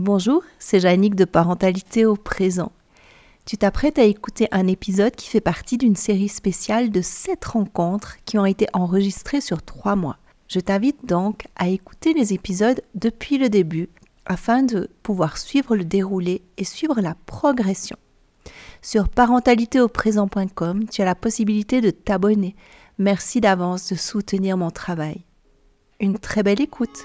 Bonjour, c'est Jannick de Parentalité au présent. Tu t'apprêtes à écouter un épisode qui fait partie d'une série spéciale de 7 rencontres qui ont été enregistrées sur 3 mois. Je t'invite donc à écouter les épisodes depuis le début afin de pouvoir suivre le déroulé et suivre la progression. Sur parentalitéauprésent.com, tu as la possibilité de t'abonner. Merci d'avance de soutenir mon travail. Une très belle écoute.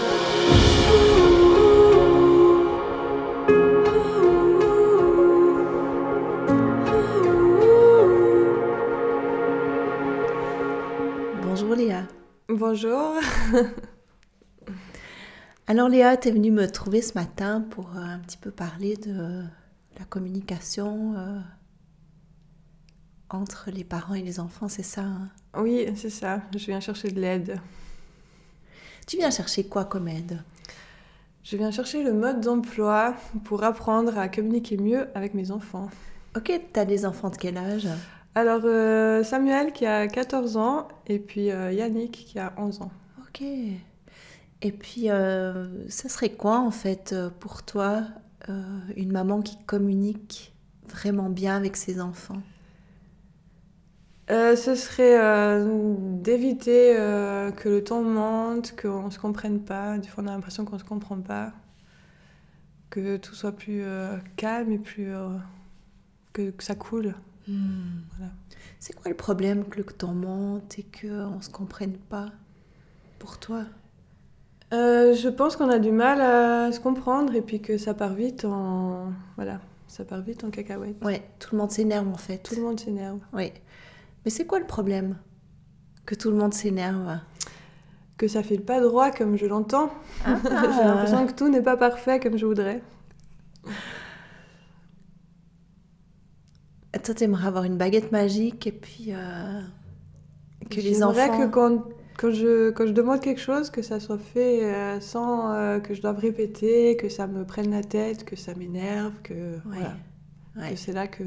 Bonjour. Alors Léa, tu es venue me trouver ce matin pour euh, un petit peu parler de la communication euh, entre les parents et les enfants, c'est ça hein? Oui, c'est ça. Je viens chercher de l'aide. Tu viens chercher quoi comme aide? Je viens chercher le mode d'emploi pour apprendre à communiquer mieux avec mes enfants. Ok, tu as des enfants de quel âge? Alors, euh, Samuel qui a 14 ans et puis euh, Yannick qui a 11 ans. Ok. Et puis, euh, ça serait quoi en fait pour toi une maman qui communique vraiment bien avec ses enfants? Ce serait d'éviter que le ton monte, qu'on ne se comprenne pas. Des fois, on a l'impression qu'on ne se comprend pas. Que tout soit plus calme et plus. que, que ça coule. Voilà. C'est quoi le problème que le temps monte et qu'on ne se comprenne pas pour toi? Euh, je pense qu'on a du mal à se comprendre et puis que ça part vite en. Voilà, ça part vite en cacahuète. Ouais, tout le monde s'énerve en fait. Tout le monde s'énerve. Oui. Mais c'est quoi le problème? Que tout le monde s'énerve Que ça file pas droit comme je l'entends. Ah. J'ai l'impression que tout n'est pas parfait comme je voudrais. Toi, t'aimerais avoir une baguette magique et puis euh, que les J'aimerais enfants. que quand, quand, je, quand je demande quelque chose, que ça soit fait euh, sans euh, que je doive répéter, que ça me prenne la tête, que ça m'énerve, que, Ouais. voilà, Ouais. que c'est là que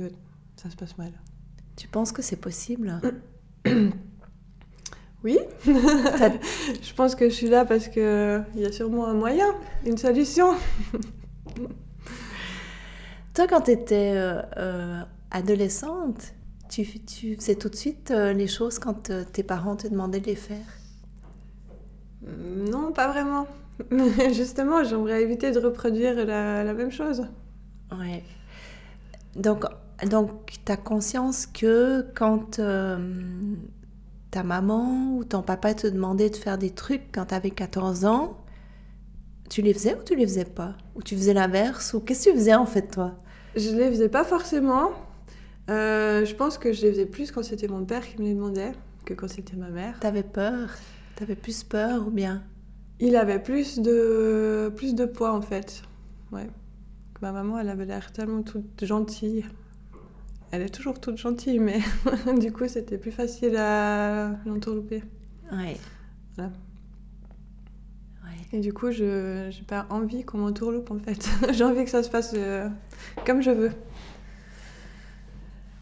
ça se passe mal. Tu penses que c'est possible? Oui, je pense que je suis là parce qu'il y a sûrement un moyen, une solution. Toi, quand tu étais adolescente, tu, tu faisais tout de suite euh, les choses quand euh, tes parents te demandaient de les faire? Non, pas vraiment. Justement, j'aimerais éviter de reproduire la, la même chose. Ouais. Donc, donc tu as conscience que quand euh, ta maman ou ton papa te demandait de faire des trucs quand tu avais 14 ans, tu les faisais ou tu les faisais pas? Ou tu faisais l'inverse? Ou qu'est-ce que tu faisais en fait, toi? Je les faisais pas forcément. Euh, je pense que je les faisais plus quand c'était mon père qui me les demandait que quand c'était ma mère. T'avais peur? T'avais plus peur ou bien? Il avait plus de, plus de poids en fait. Ouais. Ma maman, elle avait l'air tellement toute gentille. Elle est toujours toute gentille, mais du coup, c'était plus facile à l'entourlouper. Ouais. Voilà. Et du coup, je j'ai pas envie qu'on m'entourloupe en fait. J'ai envie que ça se passe euh, comme je veux.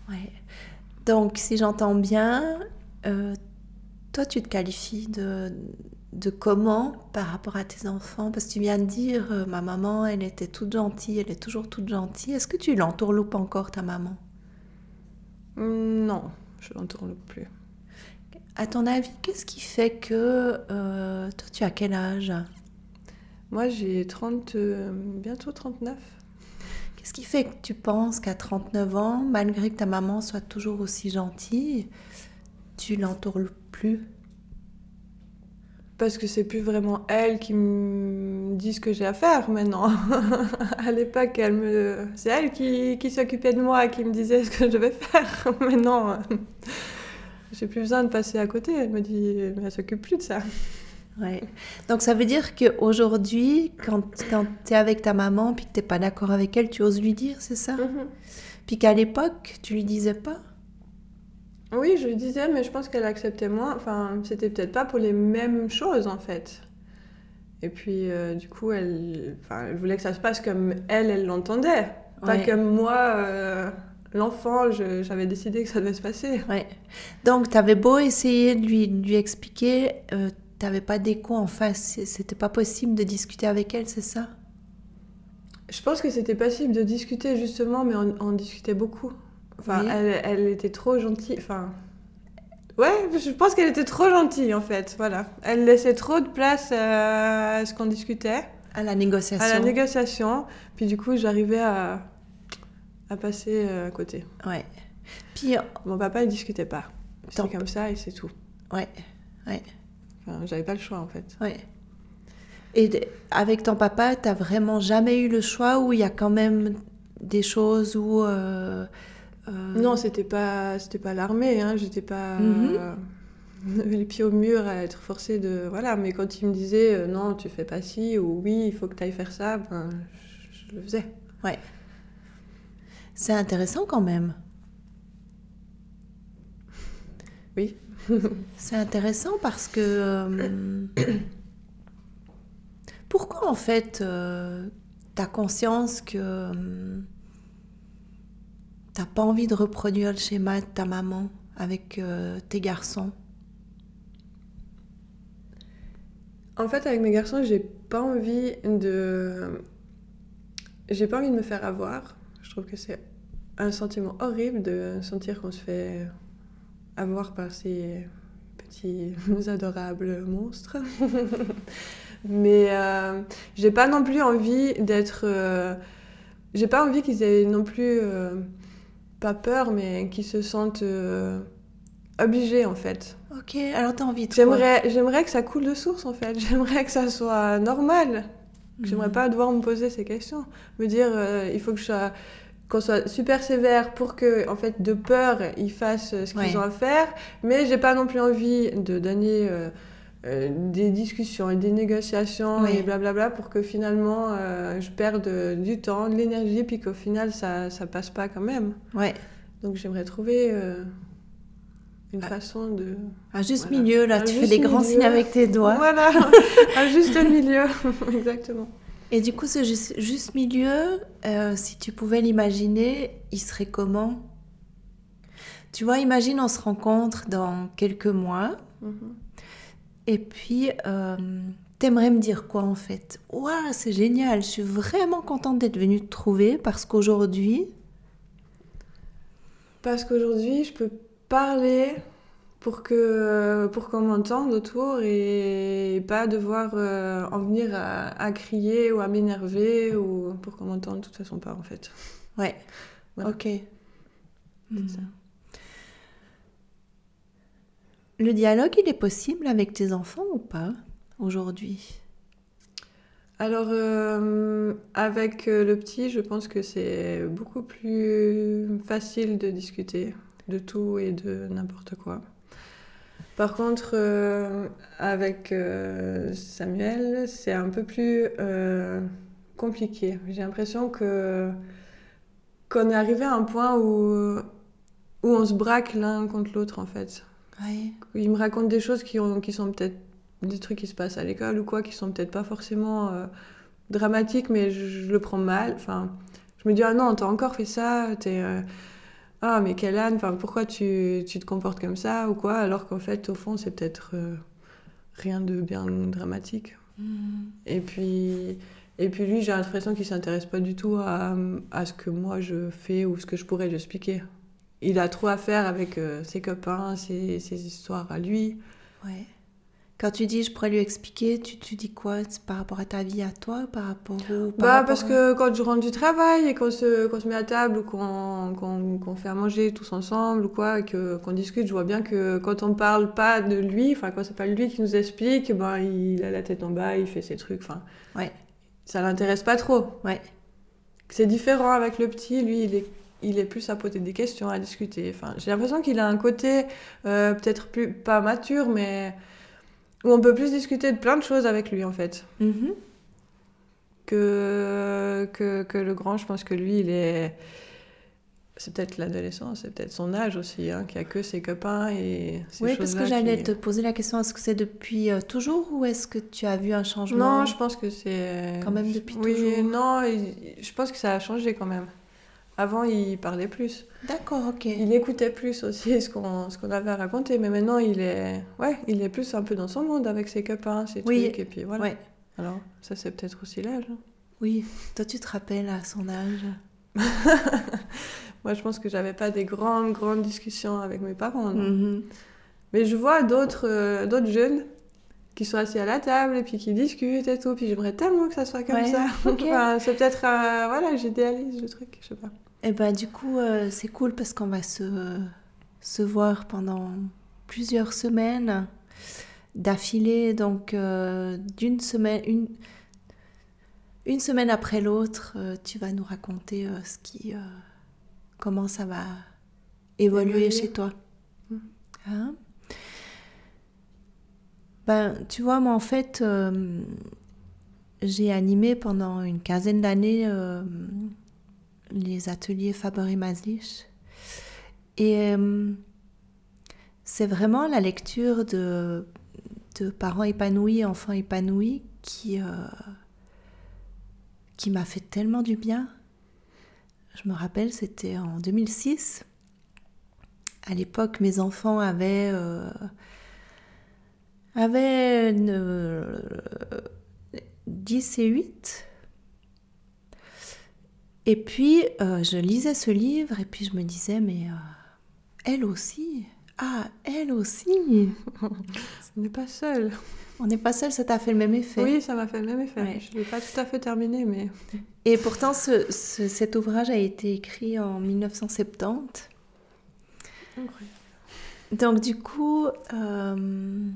Ouais. Donc, si j'entends bien, euh, toi, tu te qualifies de, de comment par rapport à tes enfants? Parce que tu viens de dire, euh, ma maman, elle était toute gentille, elle est toujours toute gentille. Est-ce que tu l'entourloupes encore, ta maman? Hum, Non, je l'entourloupe plus. À ton avis, qu'est-ce qui fait que... euh, toi, tu as quel âge? Moi, j'ai 30, euh, bientôt 39. Qu'est-ce qui fait que tu penses qu'à 39 ans, malgré que ta maman soit toujours aussi gentille, tu l'entourloupes plus? Parce que c'est plus vraiment elle qui me dit ce que j'ai à faire maintenant. à l'époque, c'est elle qui, qui s'occupait de moi, qui me disait ce que je devais faire. maintenant, euh, j'ai plus besoin de passer à côté. Elle me dit, mais elle s'occupe plus de ça. Ouais. Donc ça veut dire qu'aujourd'hui, quand, quand tu es avec ta maman puis que tu n'es pas d'accord avec elle, tu oses lui dire, c'est ça? Puis qu'à l'époque, tu lui disais pas? Oui, je lui disais, mais je pense qu'elle acceptait moins. Enfin, c'était peut-être pas pour les mêmes choses en fait. Et puis, euh, du coup, elle, elle voulait que ça se passe comme elle, elle l'entendait. Pas Ouais. comme moi, euh, l'enfant, j'avais décidé que ça devait se passer. Ouais. Donc, tu avais beau essayer de lui, de lui expliquer, euh, tu n'avais pas d'écho en face. C'était pas possible de discuter avec elle, c'est ça? Je pense que c'était possible de discuter justement, mais on, on discutait beaucoup. Enfin, Oui. elle, elle était trop gentille. Enfin, ouais, je pense qu'elle était trop gentille en fait. Voilà, elle laissait trop de place euh, à ce qu'on discutait, À la négociation. à la négociation. Puis du coup, j'arrivais à, à passer euh, à côté. Ouais. Puis, Mon papa, il discutait pas. C'était comme ça et c'est tout. ouais, Enfin, j'avais pas le choix en fait. ouais. Et avec ton papa, tu vraiment jamais eu le choix où il y a quand même des choses où. euh, euh, Non, c'était pas, c'était pas l'armée. Hein. J'étais pas Mhm. euh, les pieds au mur à être forcée de voilà. Mais quand il me disait euh, non, tu fais pas ci ou oui, il faut que tu ailles faire ça, ben je, je le faisais. C'est intéressant quand même. Oui. C'est intéressant parce que... euh, pourquoi en fait as conscience que euh, t'as pas envie de reproduire le schéma de ta maman avec euh, tes garçons? En fait, avec mes garçons, j'ai pas envie de, j'ai pas envie de me faire avoir. Je trouve que c'est un sentiment horrible de sentir qu'on se fait avoir par ces petits adorables monstres. Mais euh, j'ai pas non plus envie d'être. euh, j'ai pas envie qu'ils aient non plus euh, pas peur, mais qu'ils se sentent euh, obligés en fait. Ok, alors tu as envie de quoi? J'aimerais, j'aimerais que ça coule de source en fait. J'aimerais que ça soit normal. J'aimerais Mhm. pas devoir me poser ces questions. Me dire, il faut que je sois, qu'on soit super sévère pour que, en fait, de peur, ils fassent ce qu'ils Ouais. ont à faire. Mais j'ai pas non plus envie de donner euh, euh, des discussions et des négociations et blablabla pour que finalement euh, je perde euh, du temps, de l'énergie, puis qu'au final ça, ça passe pas quand même. Ouais, Donc j'aimerais trouver euh, une Ah. façon de. un juste Voilà. milieu, là, Un tu fais des grands milieu. signes avec tes doigts. Voilà, un juste milieu, exactement. Et du coup, ce juste, milieu, euh, si tu pouvais l'imaginer, il serait comment? Tu vois, imagine, on se rencontre dans quelques mois, Mhm. et puis euh, t'aimerais me dire quoi en fait? Ouah, c'est génial, je suis vraiment contente d'être venue te trouver parce qu'aujourd'hui, Parce qu'aujourd'hui, je peux parler pour que pour qu'on m'entende autour et pas devoir euh, en venir à, à crier ou à m'énerver ou pour qu'on m'entende de toute façon pas en fait. ouais, Voilà. ok. Hmm. ça. Le dialogue, il est possible avec tes enfants ou pas aujourd'hui? Alors euh, avec euh, le petit, je pense que c'est beaucoup plus facile de discuter de tout et de n'importe quoi. Par contre, euh, avec euh, Samuel, c'est un peu plus euh, compliqué. J'ai l'impression que qu'on est arrivé à un point où, où on se braque l'un contre l'autre en fait. Ouais. Il me raconte des choses qui, ont, qui sont peut-être des trucs qui se passent à l'école ou quoi, qui sont peut-être pas forcément dramatiques, mais je, je le prends mal. Enfin, je me dis, ah non, t'as encore fait ça, t'es. Ah, mais quelle âne, enfin, pourquoi tu, tu te comportes comme ça ou quoi, alors qu'en fait, au fond, c'est peut-être euh, rien de bien dramatique. Hmm. Et puis, et puis lui, j'ai l'impression qu'il s'intéresse pas du tout à, à ce que moi je fais ou ce que je pourrais lui expliquer. Il a trop à faire avec euh, ses copains, ses, ses histoires à lui. Ouais. Quand tu dis je pourrais lui expliquer, tu, tu dis quoi? C'est par rapport à ta vie à toi Par rapport au. par Bah, rapport parce à- que quand je rentre du travail et qu'on se, qu'on se met à table ou qu'on qu'on qu'on fait à manger tous ensemble ou quoi, qu'on discute, je vois bien que quand on parle pas de lui, enfin, quand c'est pas lui qui nous explique, ben, il a la tête en bas, il fait ses trucs, enfin. Ouais. Ça l'intéresse pas trop. Ouais. C'est différent avec le petit, lui, il est, il est plus à poser des questions, à discuter. Enfin, j'ai l'impression qu'il a un côté euh, peut-être plus, pas mature, mais où on peut plus discuter de plein de choses avec lui, en fait. Mhm. que, que, que le grand, je pense que lui, il est, c'est peut-être l'adolescence, c'est peut-être son âge aussi, hein, qui a que ses copains et ces Oui, parce que j'allais qui- te poser la question, est-ce que c'est depuis euh, toujours ou est-ce que tu as vu un changement? Non, je pense que c'est. Quand même depuis oui, toujours. non, il- je pense que ça a changé quand même. Avant, il parlait plus. D'accord, ok. Il écoutait plus aussi ce qu'on ce qu'on avait à raconter, mais maintenant, il est, ouais, il est plus un peu dans son monde avec ses copains, ses Oui. trucs, et puis voilà. Ouais. Alors, ça, c'est peut-être aussi l'âge. hein. Oui, toi tu te rappelles à son âge? Moi, je pense que j'avais pas des grandes, grandes discussions avec mes parents. non. Mhm. Mais je vois d'autres euh, d'autres jeunes qui sont assis à la table et puis qui discutent et tout. Puis j'aimerais tellement que ça soit comme Ouais, ça. ok. Enfin, c'est peut-être, euh, voilà, j'idéalise le truc, je sais pas. Eh ben du coup, euh, c'est cool parce qu'on va se, se voir pendant plusieurs semaines d'affilée, donc euh, d'une semaine, une, une semaine après l'autre, euh, tu vas nous raconter ce qui, comment ça va évoluer chez toi. Mm. Hein? Ben, tu vois, moi en fait, j'ai animé pendant une quinzaine d'années les ateliers Faber et Maslich. Et euh, c'est vraiment la lecture de, parents épanouis, enfants épanouis, qui, euh, qui m'a fait tellement du bien. Je me rappelle, c'était en 2006. À l'époque, mes enfants avaient, euh, avaient une, euh, 10 et 8. Et puis, euh, je lisais ce livre et puis je me disais, mais euh, elle aussi, ah, elle aussi, On n'est pas seul. on n'est pas seul, ça t'a fait le même effet. Oui, ça m'a fait le même effet. Ouais. Je ne l'ai pas tout à fait terminé, mais. Et pourtant, ce- ce- cet ouvrage a été écrit en 1970. Donc du coup, euh,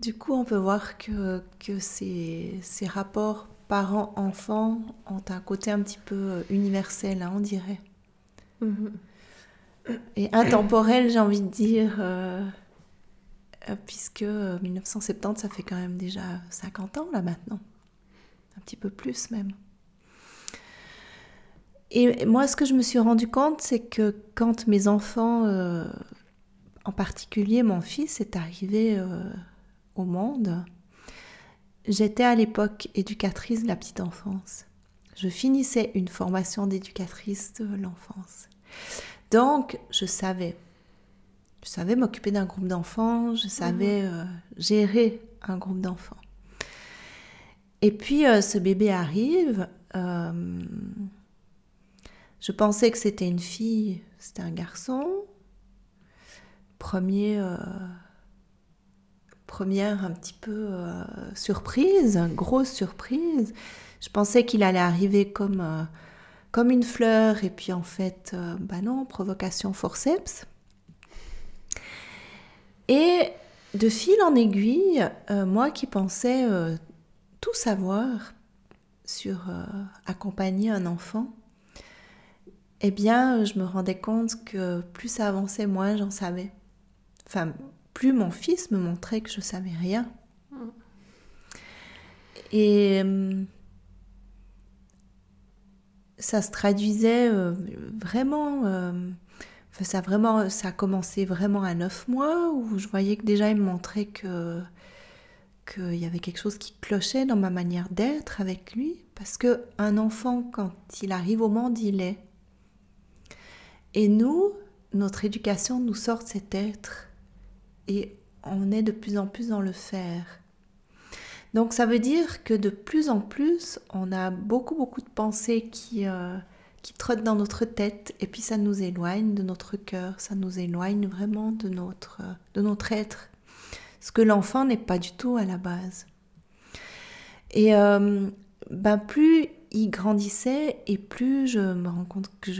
du coup, on peut voir que, que ces, ces rapports parents-enfants ont un côté un petit peu universel, hein, on dirait. Mhm. Et intemporel, j'ai envie de dire, euh, euh, puisque euh, 1970, ça fait quand même déjà 50 ans là maintenant. Un petit peu plus même. Et moi, ce que je me suis rendu compte, c'est que quand mes enfants, euh, en particulier mon fils, est arrivé euh, au monde, j'étais à l'époque éducatrice de la petite enfance. Je finissais une formation d'éducatrice de l'enfance. Donc, je savais. Je savais m'occuper d'un groupe d'enfants, je savais euh, gérer un groupe d'enfants. Et puis, euh, ce bébé arrive. euh, je pensais que c'était une fille, c'était un garçon. Premier, première un petit peu euh, surprise, grosse surprise. Je pensais qu'il allait arriver comme, euh, comme une fleur, et puis en fait, euh, bah non, provocation forceps. Et de fil en aiguille, euh, moi qui pensais tout savoir sur accompagner un enfant, eh bien, je me rendais compte que plus ça avançait, moins j'en savais. Enfin, plus mon fils me montrait que je savais rien. Et euh, ça se traduisait euh, vraiment, euh, ça vraiment, ça a commencé vraiment à neuf mois où je voyais que déjà il me montrait que qu'il y avait quelque chose qui clochait dans ma manière d'être avec lui, parce que un enfant quand il arrive au monde, il est. Et nous, notre éducation nous sort de cet être, et on est de plus en plus dans le faire. Donc ça veut dire que de plus en plus, on a beaucoup, beaucoup de pensées qui, euh, qui trottent dans notre tête et puis ça nous éloigne de notre cœur, ça nous éloigne vraiment de notre, euh, de notre être. Ce que l'enfant n'est pas du tout à la base. Et euh, ben plus il grandissait et plus je me rends compte que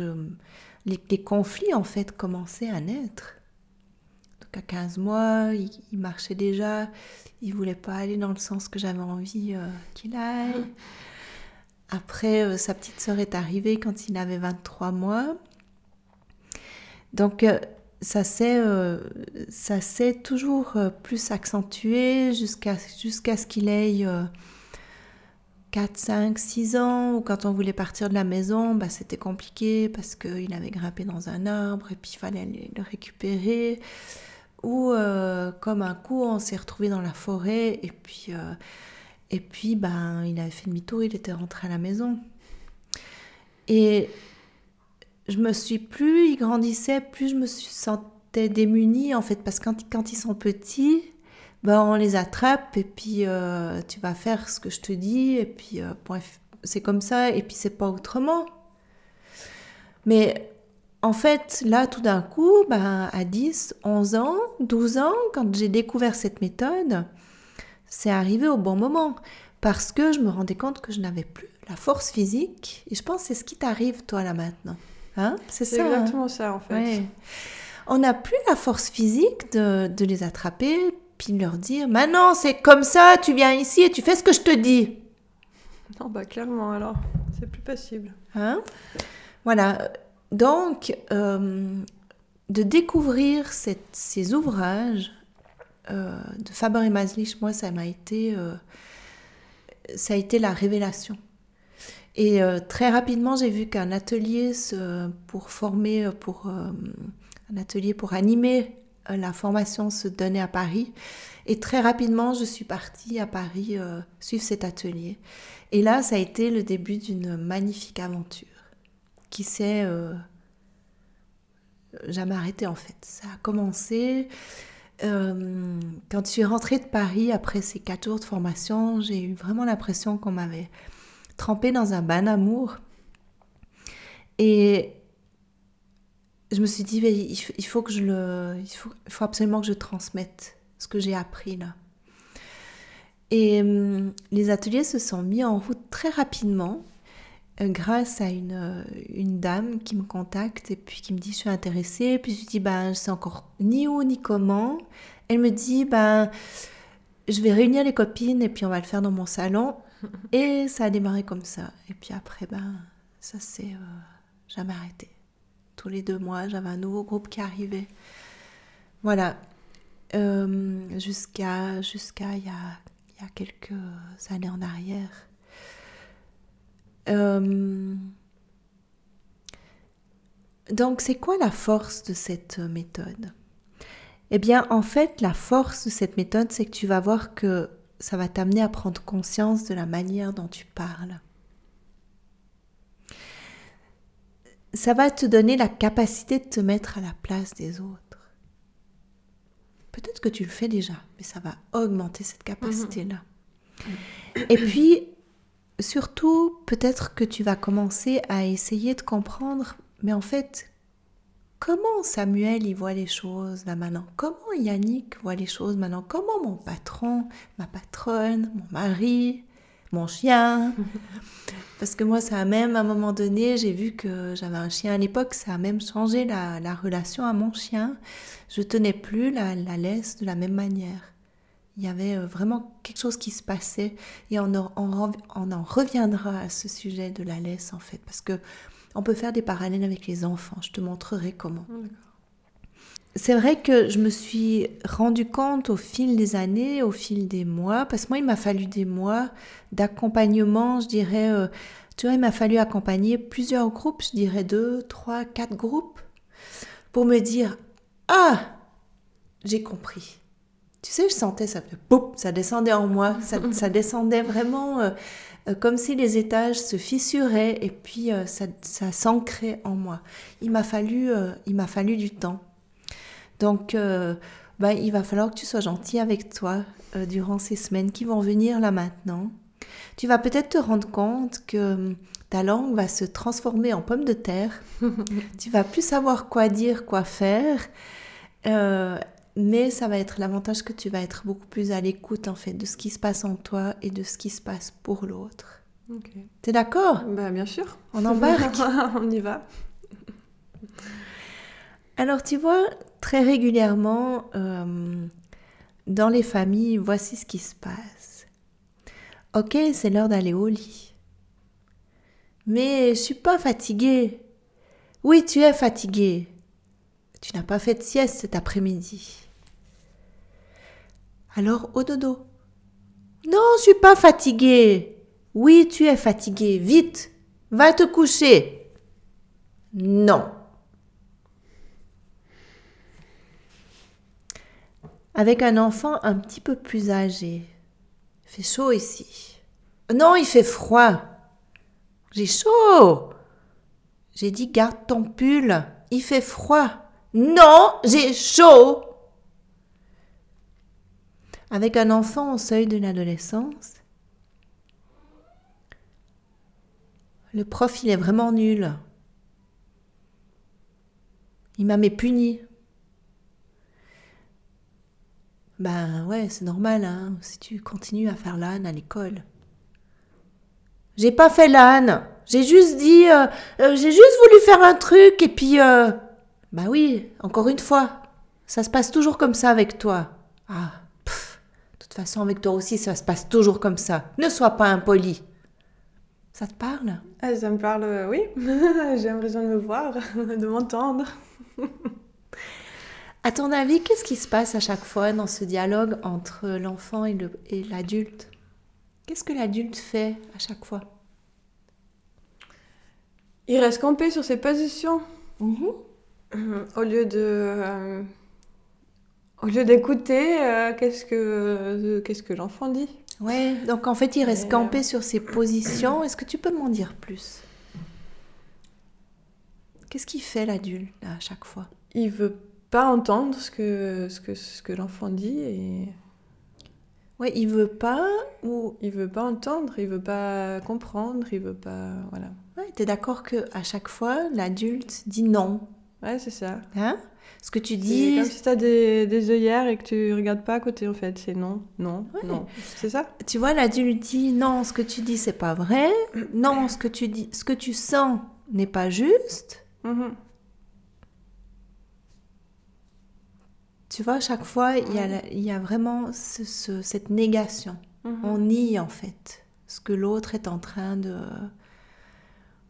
les conflits en fait commençaient à naître. Donc à 15 mois, il, marchait déjà, il voulait pas aller dans le sens que j'avais envie euh, qu'il aille. Après, euh, sa petite sœur est arrivée quand il avait 23 mois. Donc, euh, ça s'est toujours plus accentué jusqu'à ce qu'il ait euh, 4, 5, 6 ans, ou quand on voulait partir de la maison, bah, c'était compliqué parce qu'il avait grimpé dans un arbre et puis il fallait le récupérer. Ou euh, comme un coup, on s'est retrouvé dans la forêt et puis, euh, et puis ben, il avait fait demi-tour, il était rentré à la maison. Et je me suis, plus il grandissait, plus je me sentais démunie en fait, parce que quand, ils sont petits, ben, on les attrape et puis euh, tu vas faire ce que je te dis et puis c'est comme ça et puis c'est pas autrement. Mais en fait, là, tout d'un coup, ben, à 10, 11 ans, 12 ans, quand j'ai découvert cette méthode, c'est arrivé au bon moment. Parce que je me rendais compte que je n'avais plus la force physique. Et je pense que c'est ce qui t'arrive, toi, là, maintenant. Hein? C'est ça. Hein? exactement ça, en fait. On n'a plus la force physique de, de, les attraper, puis de leur dire Maintenant, c'est comme ça, tu viens ici et tu fais ce que je te dis. Non, bah, clairement, alors, c'est plus possible. Hein? Voilà. Donc, euh, de découvrir ces ouvrages euh, de Faber et Maslich, moi, ça m'a été, euh, ça a été la révélation. Et très rapidement, j'ai vu qu'un atelier pour pour un atelier pour animer la formation se donnait à Paris. Et très rapidement, je suis partie à Paris suivre cet atelier. Et là, ça a été le début d'une magnifique aventure qui s'est euh, jamais arrêté en fait. Ça a commencé euh, quand je suis rentrée de Paris après ces quatre jours de formation, j'ai eu vraiment l'impression qu'on m'avait trempée dans un bain d'amour. Et je me suis dit, il faut que je le, il faut absolument que je transmette ce que j'ai appris là. Et euh, les ateliers se sont mis en route très rapidement. Euh, grâce à une, euh, une, dame qui me contacte et puis qui me dit je suis intéressée. Puis je lui dis ben je sais encore ni où ni comment. Elle me dit ben je vais réunir les copines et puis on va le faire dans mon salon. Et ça a démarré comme ça. Et puis après ben ça s'est euh, jamais arrêté. Tous les deux mois j'avais un nouveau groupe qui arrivait. Voilà. jusqu'à jusqu'à il y a, y a quelques années en arrière. Euh, donc, c'est quoi la force de cette méthode? Eh bien, en fait, la force de cette méthode, c'est que tu vas voir que ça va t'amener à prendre conscience de la manière dont tu parles. Ça va te donner la capacité de te mettre à la place des autres. Peut-être que tu le fais déjà, mais ça va augmenter cette capacité-là. Mhm. Et puis, surtout, peut-être que tu vas commencer à essayer de comprendre, mais en fait, comment Samuel y voit les choses là maintenant? Comment Yannick voit les choses maintenant? Comment mon patron, ma patronne, mon mari, mon chien? Parce que moi, ça a même, à un moment donné, j'ai vu que j'avais un chien. À l'époque, ça a même changé la, relation à mon chien. Je tenais plus la laisse de la même manière il y avait euh, vraiment quelque chose qui se passait et on en, en reviendra à ce sujet de la laisse en fait parce que on peut faire des parallèles avec les enfants. Je te montrerai comment. C'est vrai que je me suis rendu compte au fil des années, au fil des mois, parce que moi il m'a fallu des mois d'accompagnement, je dirais. Euh, tu vois, il m'a fallu accompagner plusieurs groupes, je dirais deux, trois, quatre groupes, pour me dire ah j'ai compris tu sais, je sentais ça, ça descendait en moi, ça, descendait vraiment euh, euh, comme si les étages se fissuraient et puis euh, ça, s'ancrait en moi. Il m'a fallu, il m'a fallu du temps. Donc, bah, il va falloir que tu sois gentil avec toi durant ces semaines qui vont venir là maintenant. Tu vas peut-être te rendre compte que hum, ta langue va se transformer en pomme de terre. tu vas plus savoir quoi dire, quoi faire. Euh, mais ça va être l'avantage que tu vas être beaucoup plus à l'écoute en fait de ce qui se passe en toi et de ce qui se passe pour l'autre. Okay. T'es d'accord? Bah bien sûr. On embarque On y va. Alors tu vois, très régulièrement, euh, dans les familles, voici ce qui se passe. Ok, c'est l'heure d'aller au lit. Mais je suis pas fatiguée. Oui, tu es fatiguée. Tu n'as pas fait de sieste cet après-midi. Alors au dodo. Non, je suis pas fatiguée. Oui, tu es fatigué. Vite, va te coucher. Non. Avec un enfant un petit peu plus âgé. Il fait chaud ici. Non, il fait froid. J'ai chaud. J'ai dit garde ton pull. Il fait froid. Non, j'ai chaud. Avec un enfant au seuil de l'adolescence, le prof, il est vraiment nul. Il m'a puni. Ben ouais, c'est normal, hein, si tu continues à faire l'âne à l'école. J'ai pas fait l'âne. J'ai juste dit, euh, euh, j'ai juste voulu faire un truc et puis, euh, bah oui, encore une fois, ça se passe toujours comme ça avec toi. Ah, façon avec toi aussi ça se passe toujours comme ça. Ne sois pas impoli. Ça te parle? Ah, Ça me parle, oui. J'ai l'impression de me voir, de m'entendre. À ton avis, qu'est-ce qui se passe à chaque fois dans ce dialogue entre l'enfant et l'adulte? Qu'est-ce que l'adulte fait à chaque fois? Il reste campé sur ses positions. Mhm. Au lieu de. Euh, au lieu d'écouter, euh, qu'est-ce que, euh, qu'est-ce que l'enfant dit? Ouais, donc en fait, il reste campé sur ses positions. Est-ce que tu peux m'en dire plus? Qu'est-ce qu'il fait l'adulte à chaque fois? Il veut pas entendre ce que, ce que, ce que l'enfant dit et. Ouais, il veut pas ou il veut pas entendre, il veut pas comprendre, il veut pas voilà. Ouais, es d'accord que à chaque fois l'adulte dit non? Ouais, c'est ça. Hein? Ce que tu dis. comme si tu as des, des œillères et que tu regardes pas à côté en fait, c'est non, non, non. C'est ça? Tu vois, l'adulte dit non, ce que tu dis c'est pas vrai. Non, ce que tu dis, ce que tu sens n'est pas juste. Mm-hmm. Tu vois, à chaque fois, il y y a vraiment cette négation. Mhm. On nie en fait ce que l'autre est en train de,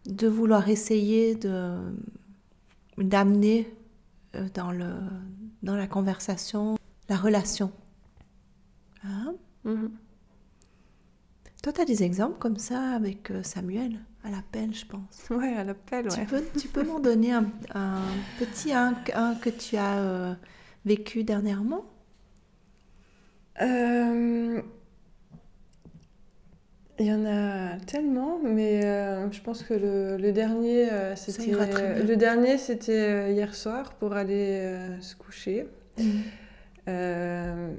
de vouloir essayer de d'amener dans, le, dans la conversation, la relation. Hein? Mhm. Toi, tu as des exemples comme ça avec euh, Samuel? À l'appel, je pense. Ouais, à l'appel, ouais. Tu peux, tu peux m'en donner un, petit un, que tu as euh, vécu dernièrement? Euh, Il y en a tellement, mais euh, je pense que le, dernier, euh, c'était le dernier, c'était hier soir pour aller se coucher. Mm.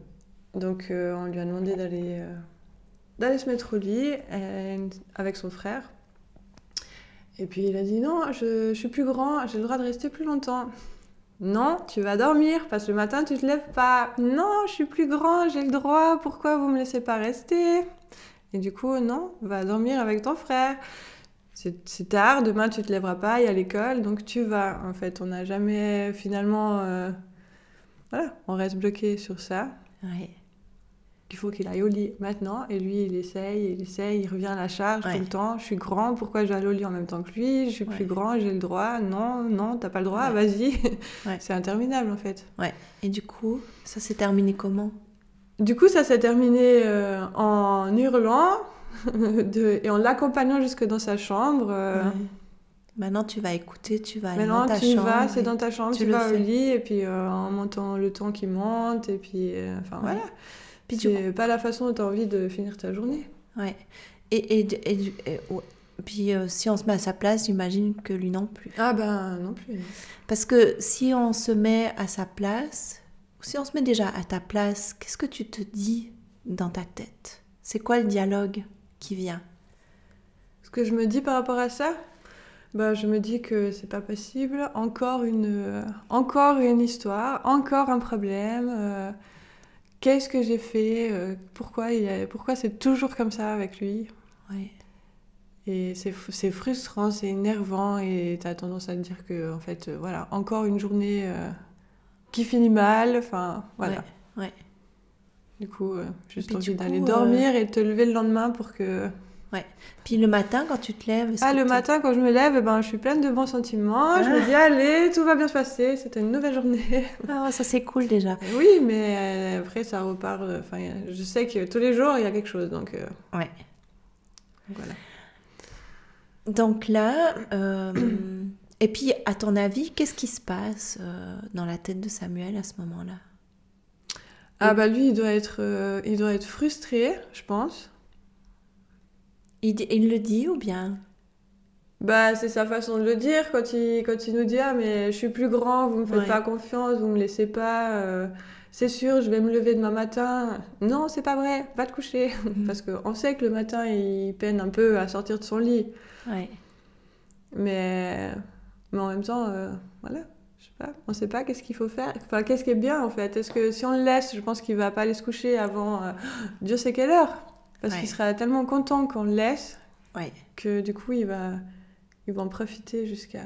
donc, on lui a demandé d'aller d'aller se mettre au lit avec son frère. Et puis il a dit non, je, je suis plus grand, j'ai le droit de rester plus longtemps. Non, tu vas dormir parce que le matin tu te lèves pas. Non, je suis plus grand, j'ai le droit, pourquoi vous me laissez pas rester? Et du coup, non, va dormir avec ton frère. C'est tard, demain tu te lèveras pas, il y a l'école, donc tu vas. En fait, on n'a jamais finalement. Euh, voilà, on reste bloqué sur ça. Ouais il faut qu'il aille au lit maintenant. Et lui, il essaye, il essaye, il revient à la charge tout le temps. Je suis grand, pourquoi je vais aller au lit en même temps que lui? Je suis plus grand, j'ai le droit? Non, non, t'as pas le droit, vas-y. c'est interminable en fait. Ouais. Et du coup, ça s'est terminé comment? Du coup, ça s'est terminé euh, en hurlant de... et en l'accompagnant jusque dans sa chambre. Euh. Maintenant, tu vas écouter, tu vas aller dans ta tu vas, c'est dans ta chambre, tu, vas au lit, et puis euh, en montant le temps qui monte, et puis, enfin voilà. Puis c'est pas la façon dont tu as envie de finir ta journée. Ouais. Et, et, et, puis si on se met à sa place, j'imagine que lui non plus. Ah ben non plus. Parce que si on se met à sa place, si on se met déjà à ta place, qu'est-ce que tu te dis dans ta tête? C'est quoi le dialogue qui vient? Ce que je me dis par rapport à ça bah, je me dis que c'est pas possible. Encore une, euh, encore une histoire, encore un problème. Euh, qu'est-ce que j'ai fait? Euh, Pourquoi, pourquoi c'est toujours comme ça avec lui? Ouais. Et c'est frustrant, c'est énervant et tu as tendance à te dire que, en fait, euh, voilà, encore une journée qui finit mal, enfin, voilà. Ouais. Du coup, juste envie d'aller dormir et te lever le lendemain pour que Ouais. Puis le matin, quand tu te lèves. Ah, le matin, quand je me lève, eh ben, je suis pleine de bons sentiments. Je me ah. dis, allez, tout va bien se passer. C'était une nouvelle journée. Ah, ça, c'est cool déjà. Oui, mais euh, après, ça repart. Euh, enfin, je sais que tous les jours, il y a quelque chose. Donc, euh, ouais. Voilà. Donc là, euh, et puis à ton avis, qu'est-ce qui se passe euh, dans la tête de Samuel à ce moment-là? Ah bah lui, il doit être, euh, il doit être frustré, je pense. il, le dit ou bien? Bah c'est sa façon de le dire quand il, quand il nous dit ah mais je suis plus grand, vous me faites Ouais. pas confiance, vous me laissez pas, euh, c'est sûr je vais me lever demain matin. Non c'est pas vrai, va te coucher. Mhm. Parce qu'on sait que le matin il peine un peu à sortir de son lit. Ouais. Mais, mais en même temps, euh, voilà, je sais pas, on sait pas qu'est-ce qu'il faut faire. Enfin, qu'est-ce qui est bien en fait. Est-ce que si on le laisse, je pense qu'il va pas aller se coucher avant euh, Dieu sait quelle heure. Parce Ouais. qu'il sera tellement content qu'on le laisse Ouais. que du coup il va, il va en profiter jusqu'à.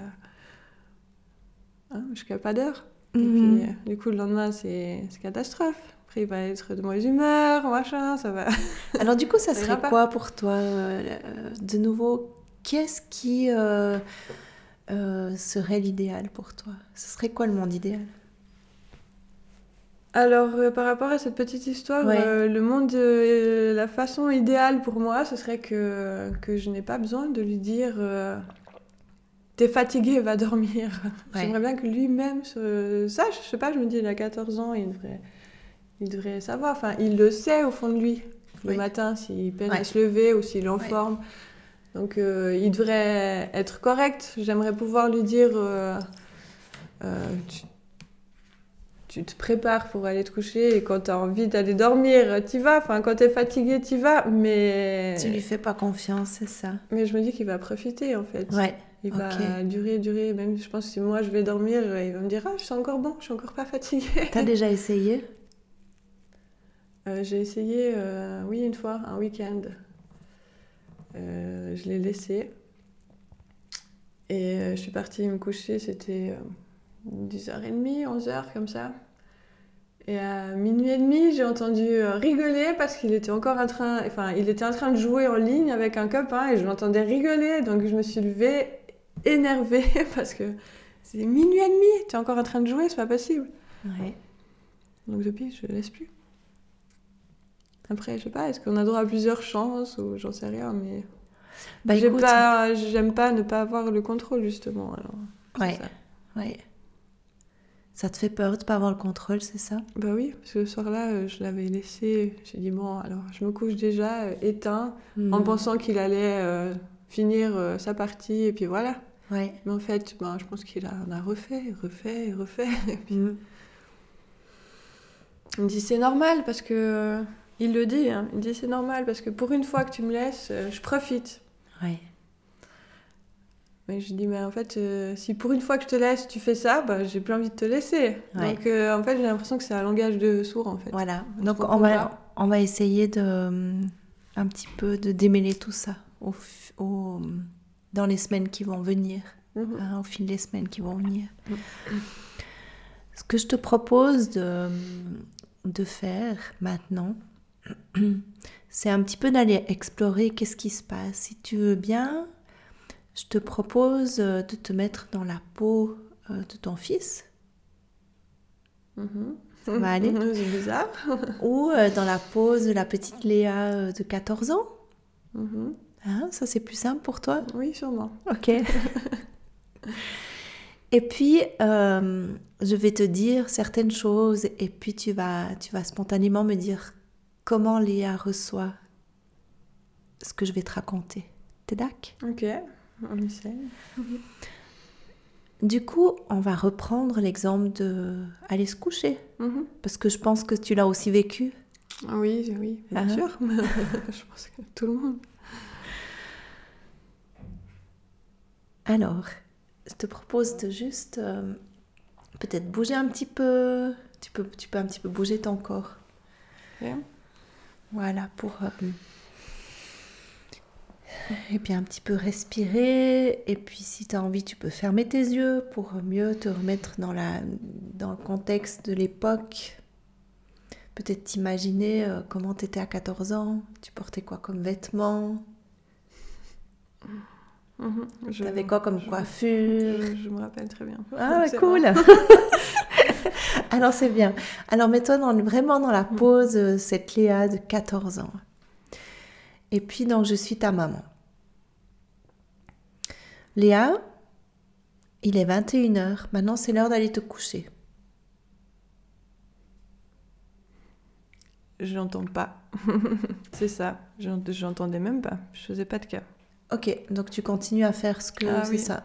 hein, jusqu'à pas d'heure. Et Mhm. puis, euh, du coup, le lendemain, c'est catastrophe. Après, il va être de mauvaise humeur, machin, ça va. Alors du coup, ça Ça serait quoi pour toi euh, De nouveau, qu'est-ce qui euh, serait l'idéal pour toi? Ce serait quoi le monde idéal? Alors, euh, par rapport à cette petite histoire, Ouais. euh, le monde, euh, la façon idéale pour moi, ce serait que, que je n'ai pas besoin de lui dire T'es fatigué, va dormir. Ouais. J'aimerais bien que lui-même se sache. Je sais pas, je me dis, il a 14 ans, il devrait, il devrait savoir. Enfin, il le sait au fond de lui, le matin, s'il peine à se lever ou s'il est en forme. Donc, euh, il devrait être correct. J'aimerais pouvoir lui dire euh, euh, tu, tu te prépares pour aller te coucher et quand tu as envie d'aller dormir, t'y vas. Enfin, quand tu es fatigué, t'y vas. Mais, Tu lui fais pas confiance, c'est ça? mais je me dis qu'il va profiter en fait. Ouais. Il va durer, durer. Même je pense que si moi je vais dormir, il va me dire Ah, je suis encore bon, je suis encore pas fatiguée. T'as déjà essayé? J'ai essayé, oui, une fois, un week-end. Euh, je l'ai laissé. Et euh, je suis partie me coucher, c'était euh, 10h30, 11h, comme ça. Et à minuit et demi, j'ai entendu euh, rigoler parce qu'il était encore en train, enfin, il était en train de jouer en ligne avec un copain et je l'entendais rigoler. Donc je me suis levée énervée parce que c'est minuit et demi, tu es encore en train de jouer, c'est pas possible. Ouais. Donc depuis, je le laisse plus. Après, je sais pas, est-ce qu'on a droit à plusieurs chances ou j'en sais rien, mais Bah pas, j'aime pas ne pas avoir le contrôle justement. Alors, Ouais. ça. ouais. Ça te fait peur de pas avoir le contrôle, c'est ça? Bah oui, parce que le soir-là, euh, je l'avais laissé. J'ai dit bon, alors je me couche déjà euh, éteint en Hmm. pensant qu'il allait euh, finir euh, sa partie et puis voilà. Ouais. Mais en fait, ben, je pense qu'il a, on a refait, refait, refait. Et puis, Hmm. Il me dit c'est normal parce que il le dit. hein, il dit c'est normal parce que pour une fois que tu me laisses, euh, je profite. Ouais. Mais je dis mais en fait euh, si pour une fois que je te laisse tu fais ça, bah j'ai plus envie de te laisser. Ouais. Donc euh, en fait j'ai l'impression que c'est un langage de sourd en fait. Voilà. On Donc on va, pas. on va essayer de un petit peu de démêler tout ça au, au- dans les semaines qui vont venir, Mhm. hein, au fil des semaines qui vont venir. Mm. Ce que je te propose de, de faire maintenant, c'est un petit peu d'aller explorer qu'est-ce qui se passe. Si tu veux bien, je te propose euh, de te mettre dans la peau euh, de ton fils Mhm. Ça va aller bizarre. ou euh, dans la peau de la petite Léa de 14 ans. Mhm. Hein, ça, c'est plus simple pour toi? Oui sûrement. Ok. et puis, euh, je vais te dire certaines choses et puis tu vas, tu vas spontanément me dire comment Léa reçoit ce que je vais te raconter. T'es d'accord? Ok, on essaie. Du coup, on va reprendre l'exemple de aller se coucher Mhm. parce que je pense que tu l'as aussi vécu. Ah oui, oui, bien Ah. sûr. je pense que tout le monde. Alors, je te propose de juste euh, peut-être bouger un petit peu. Tu peux, tu peux un petit peu bouger ton corps. Voilà, pour... euh, et puis un petit peu respirer. Et puis si tu as envie, tu peux fermer tes yeux pour mieux te remettre dans, la, dans le contexte de l'époque. Peut-être t'imaginer euh, comment tu étais à 14 ans. Tu portais quoi comme vêtements? Mhm. Je- Tu avais quoi comme je- coiffure? je, je me rappelle très bien. Ah, cool. Alors, c'est bien. Alors, mets-toi dans- vraiment dans la pose, euh, cette Léa de 14 ans. Et puis, donc, je suis ta maman. Léa, il est 21h. Maintenant, c'est l'heure d'aller te coucher. Je n'entends pas. c'est ça. J'entendais même pas. Je faisais pas de cas. Ok, donc tu continues à faire ce que Ah c'est oui. ça.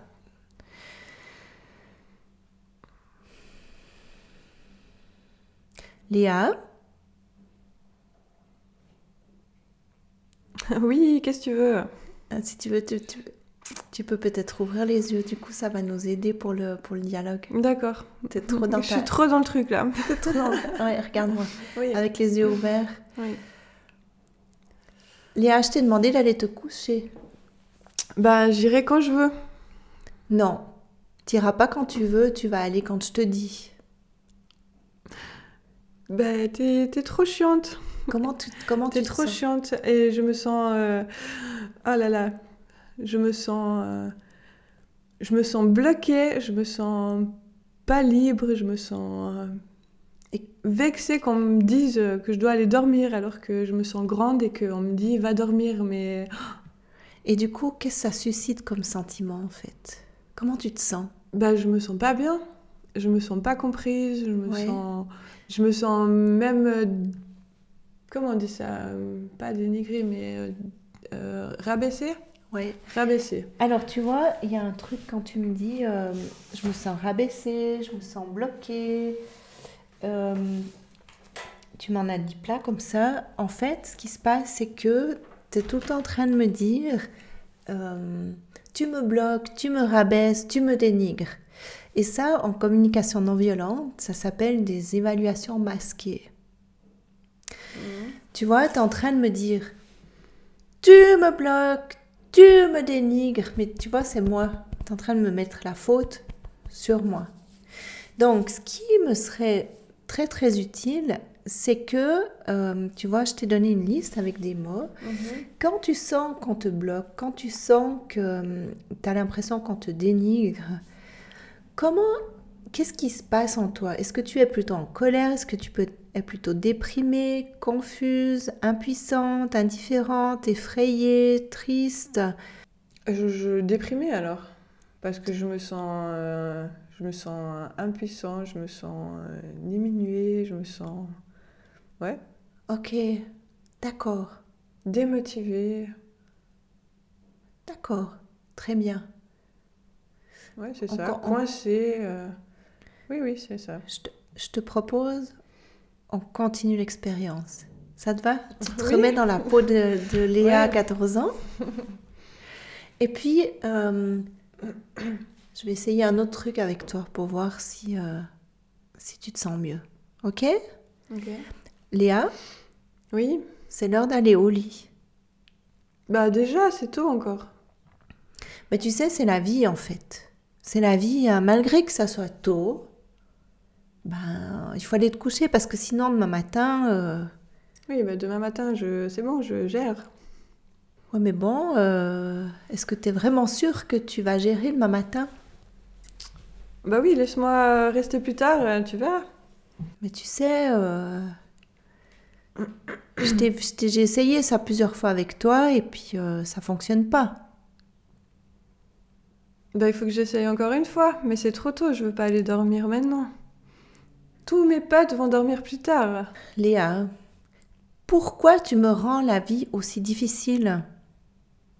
Léa, oui, qu'est-ce que tu veux? Euh, si tu veux, tu, tu- tu peux peut-être ouvrir les yeux. Du coup, ça va nous aider pour le, pour le dialogue. D'accord. T'es trop dans Je suis trop dans le truc là. t'es trop dans- Ouais, regarde-moi. Oui. Avec les yeux ouverts. oui. Léa, je t'ai demandé d'aller te coucher. Bah, j'irai quand je veux. Non, t'iras pas quand tu veux, tu vas aller quand je te dis. Bah, t'es trop chiante. Comment tu, comment T'es tu te trop sens chiante et je me sens. euh, Oh là là. Je me sens. euh, Je me sens bloquée, je me sens pas libre, je me sens. euh, Et- Vexée qu'on me dise que je dois aller dormir alors que je me sens grande et qu'on me dit va dormir, mais Et du coup, qu'est-ce que ça suscite comme sentiment en fait? Comment tu te sens? Bah je me sens pas bien, je me sens pas comprise, je me Ouais. sens, je me sens même, euh, comment on dit ça, euh, pas dénigrée mais euh, euh, rabaissée, Ouais. rabaissée. Alors tu vois, il y a un truc quand tu me dis je me sens rabaissée, je me sens bloquée. tu m'en as dit plat comme ça. En fait, ce qui se passe, c'est que tu es tout le temps en train de me dire tu me bloques, tu me rabaisses, tu me dénigres. Et ça, en communication non violente, ça s'appelle des évaluations masquées. Tu vois, tu es en train de me dire tu me bloques, tu me dénigres, mais tu vois, c'est moi. Tu es en train de me mettre la faute sur moi. Donc, ce qui me serait très très utile, c'est que, euh, tu vois, je t'ai donné une liste avec des mots. Quand tu sens qu'on te bloque, quand tu sens que tu as l'impression qu'on te dénigre, comment, qu'est-ce qui se passe en toi? Est-ce que tu es plutôt en colère? Est-ce que tu peux, es plutôt déprimée, confuse, impuissante, indifférente, effrayée, triste? Je, je déprimée alors, parce que je me sens, euh, je me sens impuissant, je me sens euh, diminuée, je me sens, ouais, Ok, d'accord, démotivée. d'accord, très bien. Ouais, c'est ça. Coincée. euh, Oui, oui, c'est ça. Je te, je te propose, on continue l'expérience. Ça te va? Tu te Oui. remets dans la peau de, de Léa, Ouais. 14 ans? Et puis, euh, je vais essayer un autre truc avec toi pour voir si, euh, si tu te sens mieux. Ok Léa, Oui. c'est l'heure d'aller au lit. Bah déjà, c'est tôt encore. Mais tu sais, c'est la vie en fait. C'est la vie, hein, malgré que ça soit tôt. Ben, il faut aller te coucher parce que sinon, demain matin. euh, Oui, bah demain matin, je... c'est bon, je gère. Ouais, mais bon, euh, est-ce que tu es vraiment sûr que tu vas gérer demain matin? Bah oui, laisse-moi rester plus tard, euh, tu verras. Mais tu sais, euh, j'ai essayé ça plusieurs fois avec toi et puis ça fonctionne pas. Bah il faut que j'essaye encore une fois, mais c'est trop tôt, je veux pas aller dormir maintenant. Tous mes potes vont dormir plus tard. Léa, pourquoi tu me rends la vie aussi difficile?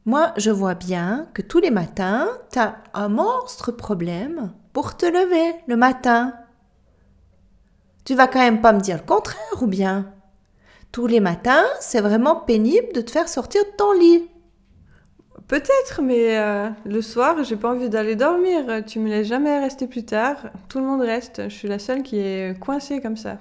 Moi, je vois bien que tous les matins, tu as un monstre problème pour te lever le matin. Tu vas quand même pas me dire le contraire ou bien? Tous les matins, c'est vraiment pénible de te faire sortir de ton lit. Peut-être, mais euh, le soir, j'ai pas envie d'aller dormir. Tu me laisses jamais rester plus tard. Tout le monde reste. Je suis la seule qui est coincée comme ça.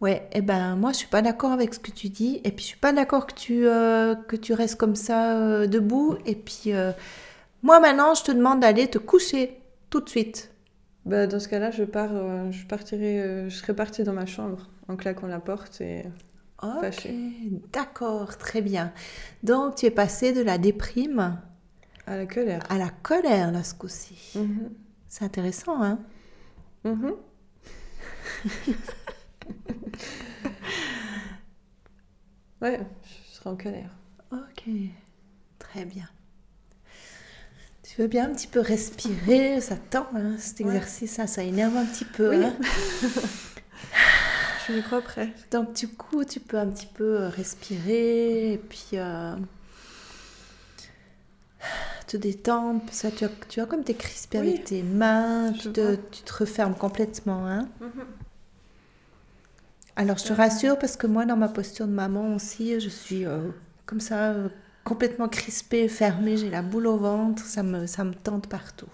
Ouais, eh ben moi je suis pas d'accord avec ce que tu dis et puis je suis pas d'accord que tu euh, que tu restes comme ça euh, debout et puis moi maintenant je te demande d'aller te coucher tout de suite. Bah dans ce cas-là, je pars, je partirai, je serai partie dans ma chambre en claquant la porte et Ok, Fâchée. d'accord, très bien. Donc tu es passé de la déprime à la colère. à la colère là ce coup-ci. Mhm. C'est intéressant hein. Mhm. ouais, je serai en colère. Ok, très bien. Tu veux bien un petit peu respirer Ça tend, hein, cet Ouais. exercice, hein, ça énerve un petit peu. Oui. hein. Je crois. Donc du coup, tu peux un petit peu euh, respirer et puis euh, te détendre. Ça, tu, as, tu as comme t'es crispé Oui. avec tes mains, tu te, tu te refermes complètement. Hein. Mhm. Alors je te Euh. rassure parce que moi, dans ma posture de maman aussi, je suis euh, comme ça, euh, complètement crispée, fermée, j'ai la boule au ventre, ça me, ça me tente partout.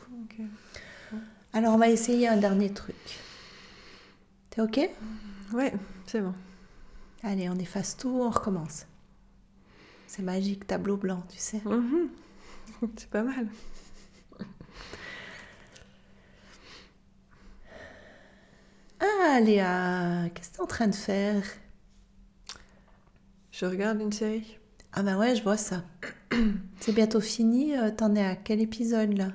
Alors on va essayer un dernier truc. T'es ok? Ouais, c'est bon. Allez, on efface tout, on recommence. C'est magique, tableau blanc, tu sais. Mhm. C'est pas mal. Ah, Léa, qu'est-ce que t'es en train de faire? Je regarde une série. Ah bah ouais, je vois ça. C'est bientôt fini, euh, t'en es à quel épisode là?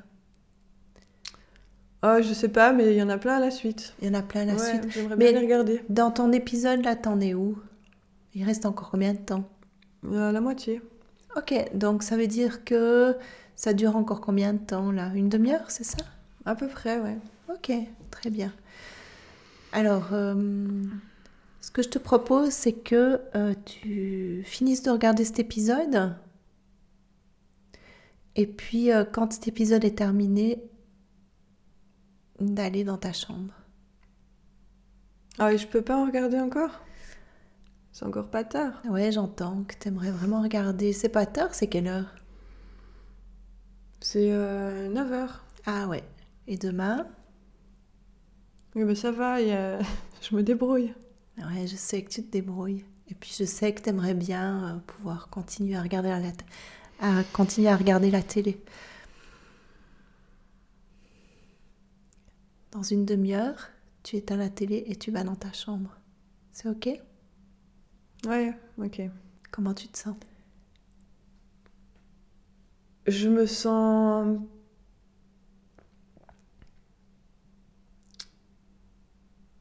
Oh, je sais pas, mais il y en a plein à la suite. Il y en a plein la ouais, suite. j'aimerais Mais- bien les regarder. Dans ton épisode là, t'en es où? Il reste encore combien de temps? Euh, la moitié. Ok, donc ça veut dire que ça dure encore combien de temps là? Une demi-heure, c'est ça? À peu près, ouais. Ok, très bien. Alors, euh, ce que je te propose, c'est que euh, tu finisses de regarder cet épisode. Et puis, quand cet épisode est terminé, d'aller dans ta chambre. Ah, et je peux pas en regarder encore? C'est encore pas tard. Ouais, j'entends que tu aimerais vraiment regarder. C'est pas tard, c'est quelle heure? C'est 9h. Ah ouais. Et demain? Oui, mais ça va, il y a- je me débrouille. Ouais, je sais que tu te débrouilles. Et puis je sais que tu aimerais bien euh, pouvoir continuer à regarder la, à continuer à regarder la télé. Dans une demi-heure, tu éteins la télé et tu vas dans ta chambre. C'est ok? Ouais, ok. Comment tu te sens? Je me sens.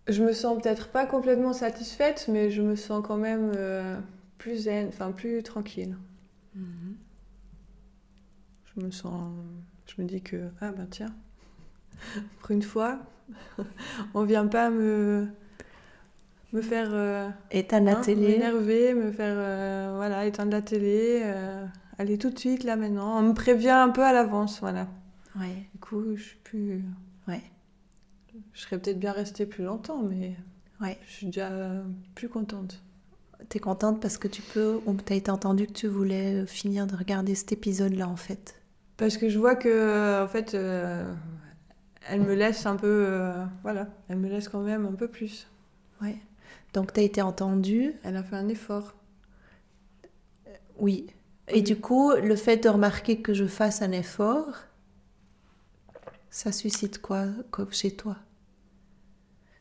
Je me sens peut-être pas complètement satisfaite, mais je me sens quand même euh, plus zen, enfin plus tranquille. Je me sens. Je me dis que. Ah ben tiens, pour une fois, on vient pas me. me faire. euh, Éteindre la Hein, télé. M'énerver, me faire euh, voilà, éteindre la télé, euh, aller tout de suite là maintenant. On me prévient un peu à l'avance, voilà. Ouais, Du coup, je suis plus. ouais, Je serais peut-être bien restée plus longtemps, mais ouais. je suis déjà plus contente. T'es contente parce que tu peux, ou t'as été entendu que tu voulais euh, finir de regarder cet épisode-là en fait? Parce que je vois que, en fait, elle me laisse un peu. euh, voilà, elle me laisse quand même un peu plus. Ouais. Donc t'as été entendue, Elle a fait un effort. oui. Et Oui. du coup, le fait de remarquer que je fasse un effort, ça suscite quoi, quoi chez toi?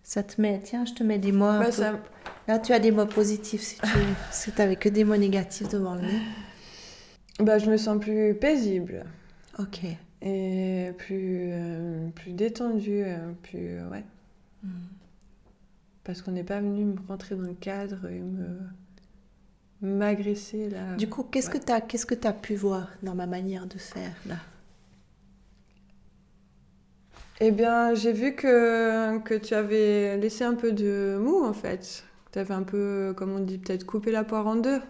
Ça te met, tiens, je te mets des mots Bah, ça- Là, tu as des mots positifs si tu si t'avais que des mots négatifs devant le nez. bah, je me sens plus paisible. Ok. Et plus, euh, plus détendue, euh, plus. euh, ouais. Hmm. Parce qu'on n'est pas venu me rentrer dans le cadre et me m'agresser là. Du coup, qu'est-ce Ouais. que qu'est-ce que t'as pu voir dans ma manière de faire là? Eh bien, j'ai vu que, que tu avais laissé un peu de mou en fait. Tu avais un peu, comme on dit, peut-être coupé la poire en deux.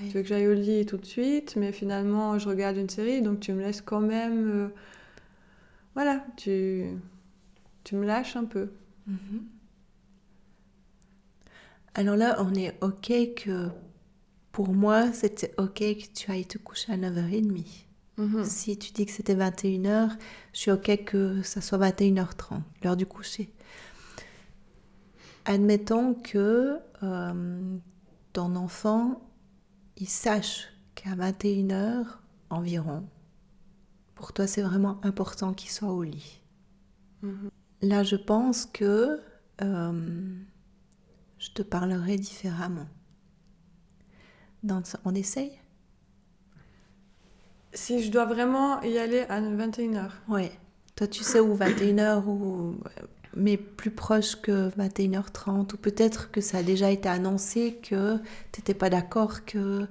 Ouais. Tu veux que j'aille au lit tout de suite, mais finalement, je regarde une série, donc tu me laisses quand même. euh, Voilà, tu, tu me lâches un peu. Mhm. Alors là, on est OK que pour moi, c'était OK que tu ailles te coucher à 9h30. Mhm. Si tu dis que c'était 21h, je suis OK que ça soit 21h30, l'heure du coucher. Admettons que euh, ton enfant, il sache qu'à 21h environ, pour toi, c'est vraiment important qu'il soit au lit. Mhm. Là, je pense que euh, je te parlerai différemment. Dans- on essaye? Si je dois vraiment y aller à 21h. Ouais. Toi, tu sais où 21h ou mais plus proche que 21h30 ou peut-être que ça a déjà été annoncé que tu n'étais pas d'accord que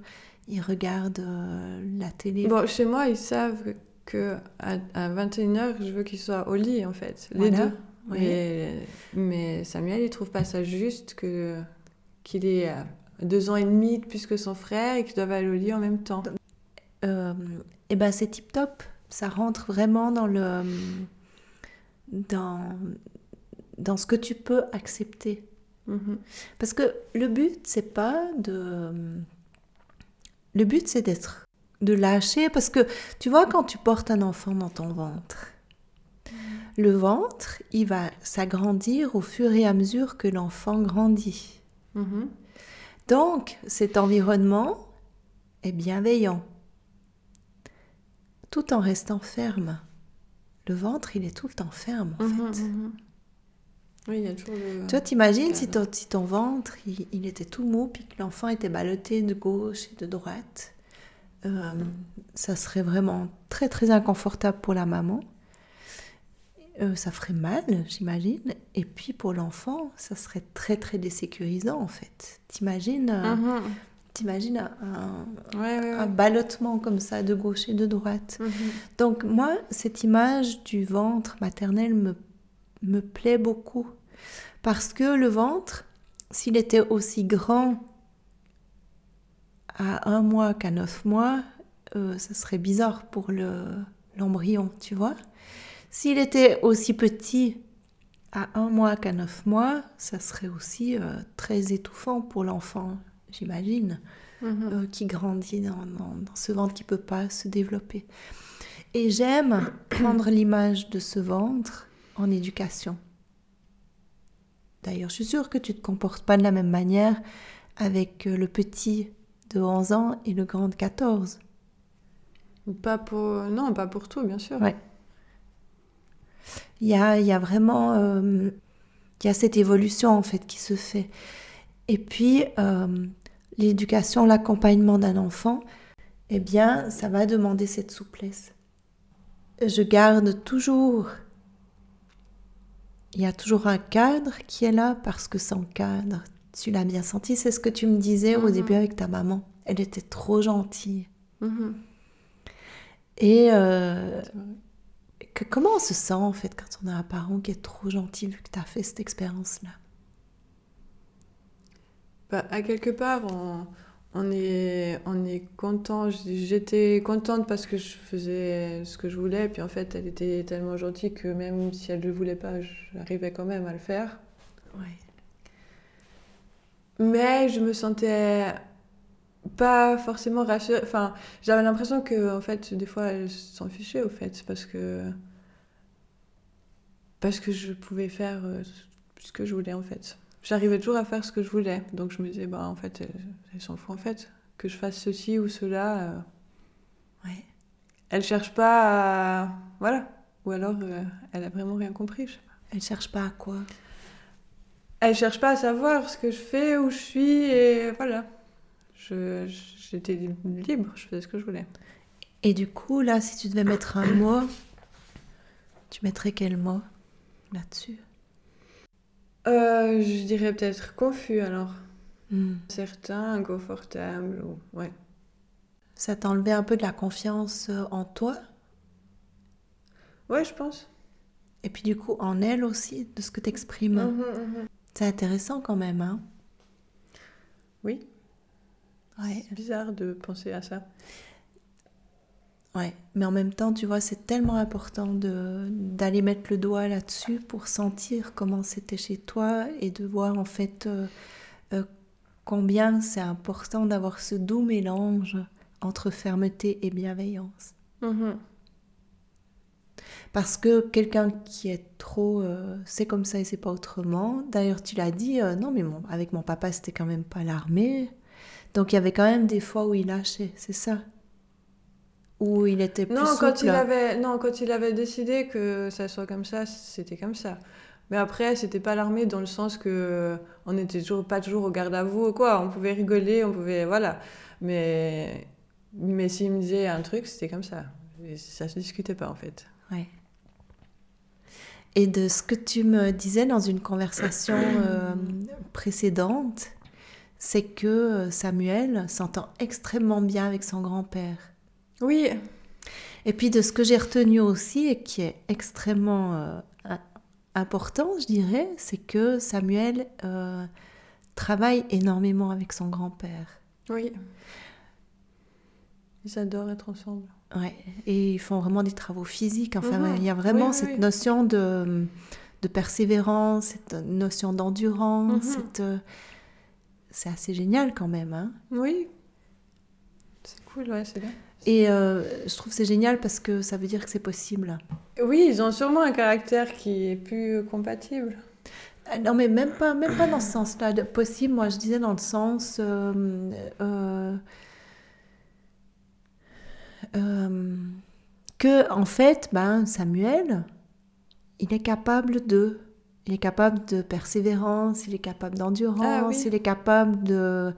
ils regardent euh, la télé. Bon, chez moi, ils savent que à, 21h, je veux qu'il soit au lit, en fait, les deux. Mais, Samuel, il trouve pas ça juste que qu'il ait deux ans et demi de plus que son frère et qu'ils doivent aller au lit en même temps. Euh, et ben c'est tip top. Ça rentre vraiment dans le dans dans ce que tu peux accepter. Mhm. Parce que le but c'est pas de le but c'est d'être de lâcher parce que tu vois quand tu portes un enfant dans ton ventre le ventre, il va s'agrandir au fur et à mesure que l'enfant grandit. Mhm. Donc, cet environnement est bienveillant, tout en restant ferme. Le ventre, il est tout le temps ferme, en mhm, fait. Oui, il y a toujours le... Toi, t'imagines si ton, si ton ventre, il, était tout mou, puis que l'enfant était ballotté de gauche et de droite. Euh, ça serait vraiment très, très inconfortable pour la maman. Euh, ça ferait mal, j'imagine. Et puis pour l'enfant, ça serait très très désécurisant en fait. T'imagines euh, mhm. T'imagines un, un, ballottement comme ça de gauche et de droite. Mhm. Donc moi, cette image du ventre maternel me, me plaît beaucoup. Parce que le ventre, s'il était aussi grand à un mois qu'à neuf mois, euh, ça serait bizarre pour l'embryon, tu vois. S'il était aussi petit à un mois qu'à neuf mois, ça serait aussi euh, très étouffant pour l'enfant, j'imagine, mhm. euh, qui grandit dans, ce ventre qui ne peut pas se développer. Et j'aime prendre l'image de ce ventre en éducation. D'ailleurs, je suis sûre que tu ne te comportes pas de la même manière avec euh, le petit de 11 ans et le grand de 14. Pas pour... Non, pas pour tout, bien sûr. Ouais. Il y a, il y a vraiment euh, il y a cette évolution en fait qui se fait. Et puis euh, l'éducation, l'accompagnement d'un enfant, eh bien, ça va demander cette souplesse. Je garde toujours il y a toujours un cadre qui est là parce que sans cadre, tu l'as bien senti, c'est ce que tu me disais au mhm. début avec ta maman. Elle était trop gentille. Mhm. Et euh, comment on se sent en fait quand on a un parent qui est trop gentil vu que tu as fait cette expérience-là? Bah, À quelque part, on, est, on est content. J'étais contente parce que je faisais ce que je voulais. Puis en fait, elle était tellement gentille que même si elle ne le voulait pas, j'arrivais quand même à le faire. Ouais. Mais je me sentais pas forcément rassurée. Enfin, j'avais l'impression que, en fait, des fois, elle s'en fichait, au fait, parce que. Parce que je pouvais faire euh, ce que je voulais, en fait. J'arrivais toujours à faire ce que je voulais. Donc, je me disais, bah, en fait, elle, s'en fout, en fait. Que je fasse ceci ou cela. Euh, ouais. Elle cherche pas à. Voilà. Ou alors, euh, elle a vraiment rien compris, je sais pas. Elle cherche pas à quoi? Elle cherche pas à savoir ce que je fais, où je suis, et voilà j'étais libre, je faisais ce que je voulais. Et du coup, là, si tu devais mettre un mot, tu mettrais quel mot là-dessus? Euh, Je dirais peut-être confus alors. Hmm. Certain, inconfortable, ou... ouais. Ça t'enlevait un peu de la confiance euh, en toi? Ouais, je pense. Et puis du coup, en elle aussi, de ce que tu exprimes. Mhm, mhm. C'est intéressant quand même, hein? Oui. Ouais. C'est bizarre de penser à ça. Ouais, mais en même temps, tu vois, c'est tellement important d'aller mettre le doigt là-dessus pour sentir comment c'était chez toi et de voir en fait euh, euh, combien c'est important d'avoir ce doux mélange entre fermeté et bienveillance. Mm-hmm. Parce que quelqu'un qui est trop, euh, c'est comme ça et c'est pas autrement. D'ailleurs, tu l'as dit, non, mais avec mon papa, c'était quand même pas l'armée. Donc il y avait quand même des fois où il lâchait, c'est ça Où il était plus non, quand il avait Non, quand il avait décidé que ça soit comme ça, c'était comme ça. Mais après, c'était pas l'armée dans le sens que on n'était toujours pas toujours au garde à vous quoi. On pouvait rigoler, on pouvait voilà. Mais mais s'il me disait un truc, c'était comme ça. Et ça se discutait pas en fait. Ouais. Et de ce que tu me disais dans une conversation euh, précédente, c'est que euh, Samuel s'entend extrêmement bien avec son grand-père. Oui. Et puis de ce que j'ai retenu aussi et qui est extrêmement euh, important, je dirais, c'est que Samuel euh, travaille énormément avec son grand-père. Oui. Ils adorent être ensemble. Ouais, et ils font vraiment des travaux physiques. Enfin, mhm. il y a vraiment cette notion de, de, persévérance, cette notion d'endurance. Mhm. Euh, c'est assez génial quand même. Hein oui. C'est cool, ouais, c'est bien. Et euh, je trouve c'est génial parce que ça veut dire que c'est possible. Oui, ils ont sûrement un caractère qui est plus compatible. Euh, non, mais même pas, même pas dans ce sens-là. Possible, moi je disais dans le sens. Euh, que en fait, ben, Samuel, il est capable de, il est capable de persévérance, il est capable d'endurance, ah il est capable de,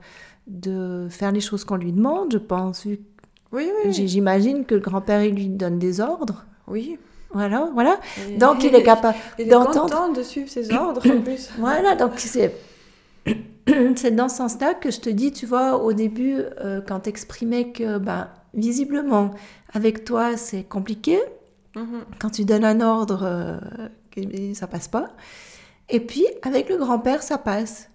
de faire les choses qu'on lui demande, je pense. Oui, oui. J'imagine que le grand-père, il lui donne des ordres. Oui. Voilà, voilà. donc il est capable d'entendre. content de suivre ses ordres en plus. voilà, donc c'est c'est dans ce sens-là que je te dis, tu vois, au début, euh, quand tu exprimais que ben, visiblement, avec toi, c'est compliqué. Mhm. Quand tu donnes un ordre, euh, ça passe pas. Et puis, avec le grand-père, ça passe.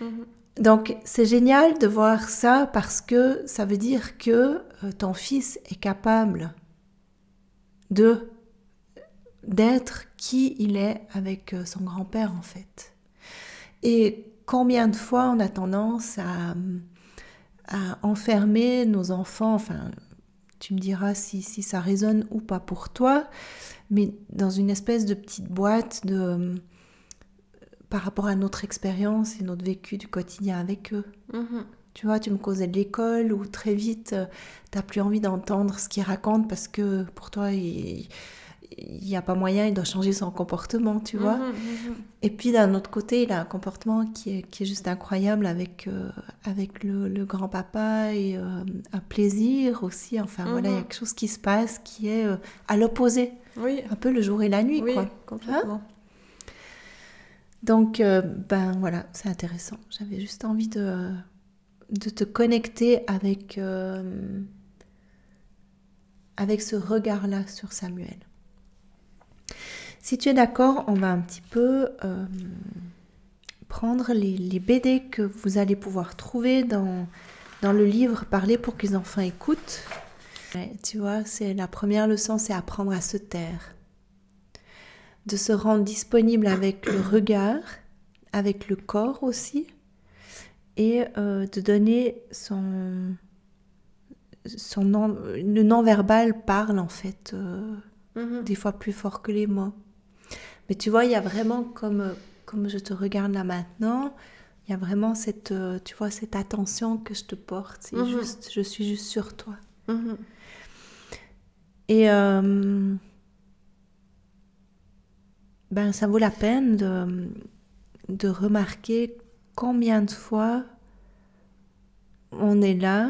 Mhm. Donc, c'est génial de voir ça parce que ça veut dire que euh, ton fils est capable de d'être qui il est avec euh, son grand-père en fait. Et combien de fois on a tendance à, à enfermer nos enfants, enfin, tu me diras si, si, ça résonne ou pas pour toi, mais dans une espèce de petite boîte de par rapport à notre expérience et notre vécu du quotidien avec eux. Mm-hmm. Tu vois, tu me causais de l'école où très vite, euh, tu n'as plus envie d'entendre ce qu'ils racontent parce que pour toi, il n'y a pas moyen, il doit changer son comportement, tu vois. Mhm, mhm. Et puis d'un autre côté, il a un comportement qui est, qui est juste incroyable avec, euh, avec le, grand-papa et euh, un plaisir aussi. Enfin voilà, il y a mhm. quelque chose qui se passe qui est euh, à l'opposé. Oui. Un peu le jour et la nuit, oui, quoi. complètement. Hein? Donc, ben voilà, c'est intéressant. J'avais juste envie de, te connecter avec, avec ce regard-là sur Samuel. Si tu es d'accord, on va un petit peu euh, prendre les, BD que vous allez pouvoir trouver dans, le livre Parler pour que les enfants écoutent. tu vois, c'est la première leçon, c'est apprendre à se taire. De se rendre disponible avec le regard, avec le corps aussi, et euh, de donner son, son le non-verbal parle en fait, euh, mm-hmm. des fois plus fort que les mots. Mais tu vois, il y a vraiment, comme, comme je te regarde là maintenant, il y a vraiment cette, euh, tu vois, cette attention que je te porte. C'est mhm. juste, je suis juste sur toi. Mhm. Et euh, ben, ça vaut la peine de, de remarquer combien de fois on est là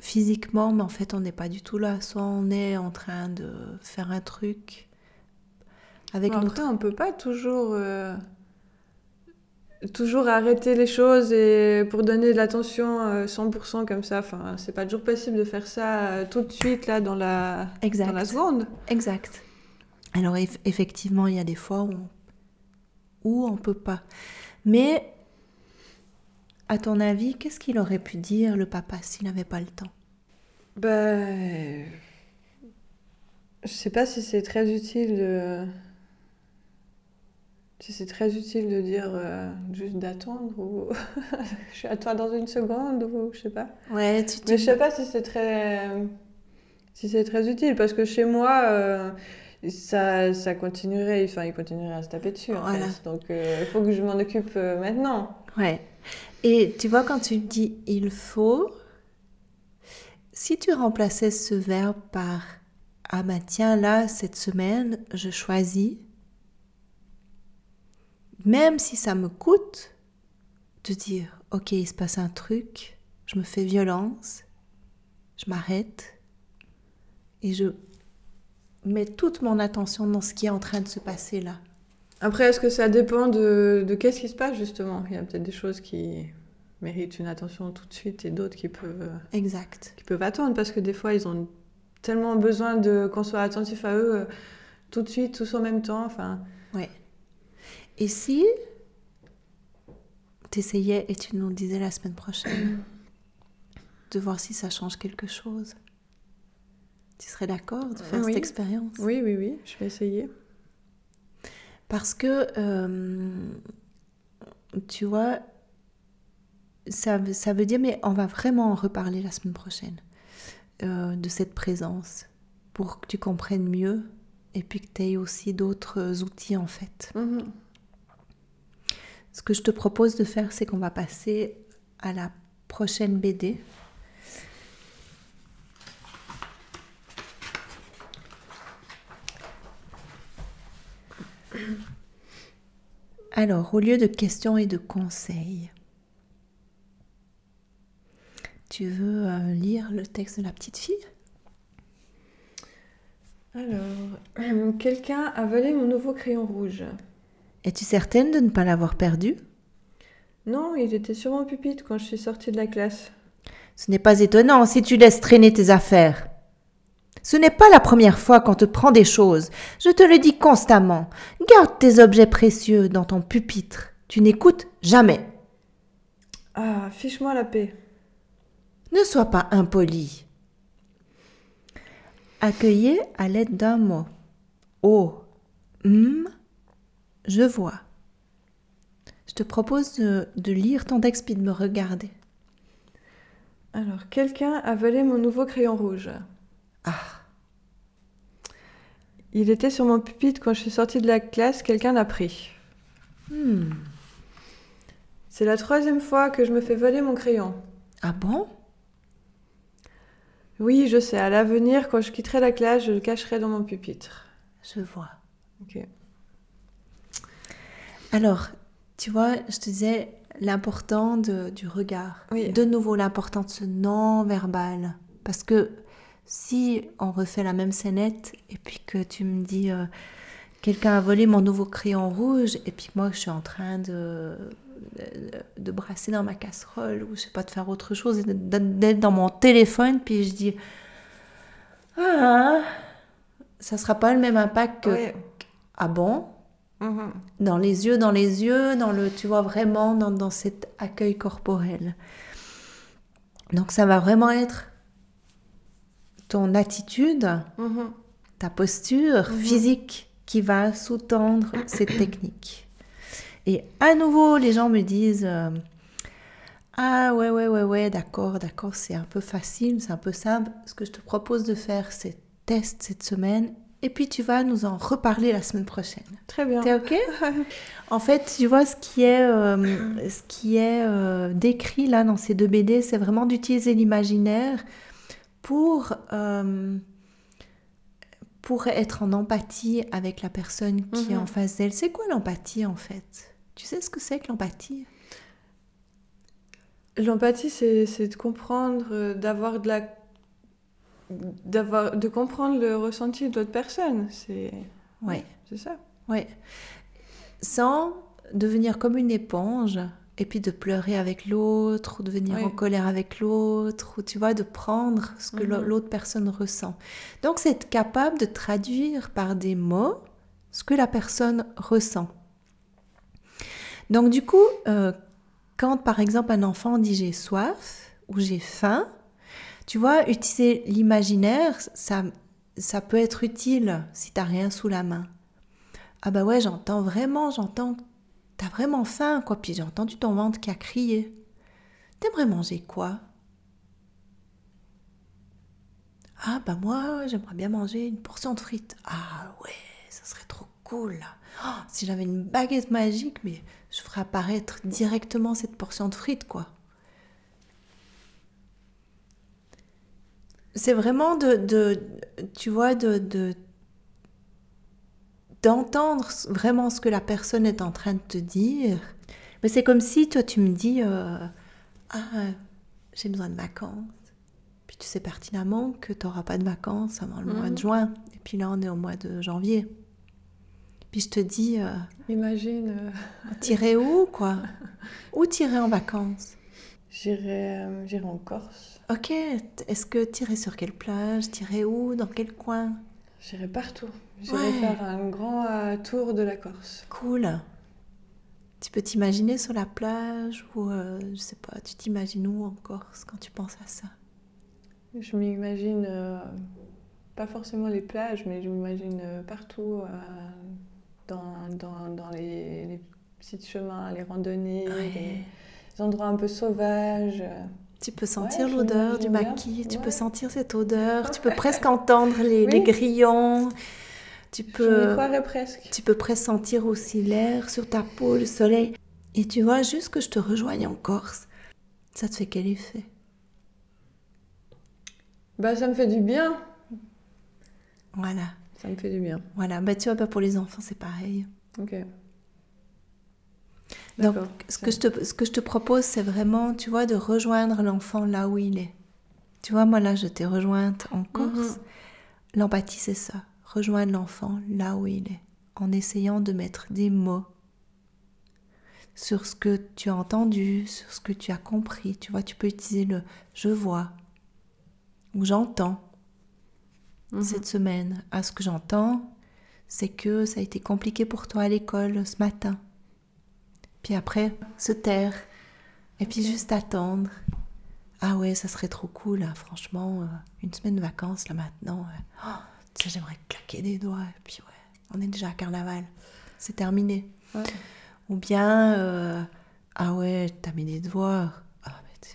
physiquement, mais en fait on n'est pas du tout là. Soit on est en train de faire un truc avec Après, on peut pas toujours, euh, toujours arrêter les choses et pour donner de l'attention 100% euh, comme ça. Enfin, c'est pas toujours possible de faire ça euh, tout de suite là dans la, dans la seconde. Exact. Alors effectivement, il y a des fois où on, où on peut pas. Mais à ton avis, qu'est-ce qu'il aurait pu dire le papa s'il n'avait pas le temps? Ben, je sais pas si c'est très utile de c'est très utile de dire euh, juste d'attendre ou je suis à toi dans une seconde ou je sais pas. Ouais, tu Mais je sais pas si c'est très si c'est très utile parce que chez moi euh, ça, ça continuerait enfin il continuerait à se taper dessus en fait. Donc euh, il faut que je m'en occupe maintenant. Ouais. Et tu vois quand tu dis il faut si tu remplaçais ce verbe par ah bah tiens là cette semaine je choisis même si ça me coûte de dire, ok, il se passe un truc, je me fais violence, je m'arrête et je mets toute mon attention dans ce qui est en train de se passer là. Après, est-ce que ça dépend de, de qu'est-ce qui se passe justement? Il y a peut-être des choses qui méritent une attention tout de suite et d'autres qui peuvent, Exact. qui peuvent attendre parce que des fois, ils ont tellement besoin de qu'on soit attentif à eux euh, tout de suite, tous en même temps. Enfin, Ouais. Et si tu essayais et tu nous disais la semaine prochaine de voir si ça change quelque chose? Tu serais d'accord de faire Oui. cette expérience? Oui, oui, oui, je vais essayer. Parce que, euh, tu vois, ça, veut- ça veut dire, mais on va vraiment en reparler la semaine prochaine, euh, de cette présence, pour que tu comprennes mieux et puis que tu aies aussi d'autres outils en fait. Mhm. Ce que je te propose de faire, c'est qu'on va passer à la prochaine BD. Alors, au lieu de questions et de conseils, tu veux euh, lire le texte de la petite fille? Alors, euh, quelqu'un a volé mon nouveau crayon rouge. Es-tu certaine de ne pas l'avoir perdu? Non, il était sur mon pupitre quand je suis sortie de la classe. Ce n'est pas étonnant si tu laisses traîner tes affaires. Ce n'est pas la première fois qu'on te prend des choses. Je te le dis constamment. Garde tes objets précieux dans ton pupitre. Tu n'écoutes jamais. Ah, fiche-moi la paix. Ne sois pas impoli. Accueillez à l'aide d'un mot. Oh, hum, je vois. Je te propose de, de lire ton texte puis de me regarder. Alors, quelqu'un a volé mon nouveau crayon rouge. Ah, Il était sur mon pupitre quand je suis sortie de la classe, quelqu'un l'a pris. hmm. C'est la troisième fois que je me fais voler mon crayon. ah bon? Oui, je sais, à l'avenir, quand je quitterai la classe, je le cacherai dans mon pupitre. Je vois. Ok. Alors, tu vois, je te disais l'important du regard. Oui. De nouveau, l'important de ce non-verbal. Parce que si on refait la même scénette et puis que tu me dis euh, quelqu'un a volé mon nouveau crayon rouge et puis moi je suis en train de, de, de brasser dans ma casserole ou je sais pas de faire autre chose et d'être dans mon téléphone puis je dis ah ça sera pas le même impact que ah bon? Mhm. dans les yeux, dans les yeux, dans le, tu vois, vraiment dans, dans cet accueil corporel. Donc ça va vraiment être ton attitude, Mhm. ta posture Mhm. physique qui va sous-tendre cette technique. Et à nouveau, les gens me disent euh, Ah ouais, ouais, ouais, ouais, d'accord, d'accord, c'est un peu facile, c'est un peu simple. Ce que je te propose de faire, c'est test cette semaine. Et puis tu vas nous en reparler la semaine prochaine. Très bien. T'es ok? En fait, tu vois, ce qui est, euh, ce qui est euh, décrit là dans ces deux BD, c'est vraiment d'utiliser l'imaginaire pour, euh, pour être en empathie avec la personne qui est Mhm. en face d'elle. C'est quoi l'empathie en fait? Tu sais ce que c'est que l'empathie? L'empathie, c'est c'est de comprendre, euh, d'avoir de la. d'avoir de comprendre le ressenti de l'autre personne. C'est Ouais. c'est ça. Ouais. Sans devenir comme une éponge et puis de pleurer avec l'autre ou de venir Oui. en colère avec l'autre ou tu vois de prendre ce que Mhm. l'autre personne ressent. Donc c'est être capable de traduire par des mots ce que la personne ressent. Donc du coup, euh, quand par exemple un enfant dit j'ai soif ou j'ai faim, tu vois, utiliser l'imaginaire, ça, ça peut être utile si t'as rien sous la main. Ah bah ouais, j'entends vraiment, j'entends, t'as vraiment faim, quoi? Puis j'ai entendu ton ventre qui a crié. T'aimerais manger quoi? Ah bah moi, j'aimerais bien manger une portion de frites. Ah ouais, ça serait trop cool. Oh, si j'avais une baguette magique, mais je ferais apparaître directement cette portion de frites, quoi. C'est vraiment de, tu vois, de d'entendre vraiment ce que la personne est en train de te dire. Mais c'est comme si toi tu me dis euh, ah j'ai besoin de vacances. Puis tu sais pertinemment que tu n'auras pas de vacances avant le mois Mhm. de juin. Et puis là on est au mois de janvier. Puis je te dis euh, Imagine. euh, tirer où quoi? Où tirer en vacances? J'irai euh, j'irai en Corse. Ok, est-ce que irais sur quelle plage? Irais où? Dans quel coin? J'irai partout. J'irai Ouais. faire un grand euh, tour de la Corse. Cool. Tu peux t'imaginer sur la plage ou euh, je sais pas, tu t'imagines où en Corse quand tu penses à ça? Je m'imagine, euh, pas forcément les plages, mais je m'imagine partout, dans, dans, dans les, les petits chemins, les randonnées, Ouais. les, les endroits un peu sauvages. Tu peux sentir l'odeur du bien. maquis, tu peux sentir cette odeur, tu peux presque entendre les, grillons, tu Je peux, croirais presque. tu peux presque sentir aussi l'air sur ta peau, le soleil. Et tu vois, juste que je te rejoigne en Corse, ça te fait quel effet? Bah, ça me fait du bien. Voilà, Ça me fait du bien. voilà. Bah, tu vois, bah, pour les enfants, c'est pareil. Ok. Donc, ce que, je te, ce que je te propose, c'est vraiment, tu vois, de rejoindre l'enfant là où il est. Tu vois, moi là, je t'ai rejointe en Corse. Mhm. L'empathie, c'est ça. Rejoindre l'enfant là où il est, en essayant de mettre des mots sur ce que tu as entendu, sur ce que tu as compris. Tu vois, tu peux utiliser le je vois ou j'entends Mhm. cette semaine. À ce que j'entends, c'est que ça a été compliqué pour toi à l'école ce matin. Puis après, se taire. Et puis juste attendre. Ah ouais, ça serait trop cool, hein, franchement. euh, une semaine de vacances, là, maintenant. euh, oh, j'aimerais claquer des doigts. Et puis ouais, on est déjà à carnaval. C'est terminé. Ouais. Ou bien, euh, ah ouais, t'as mis des devoirs. Ah, mais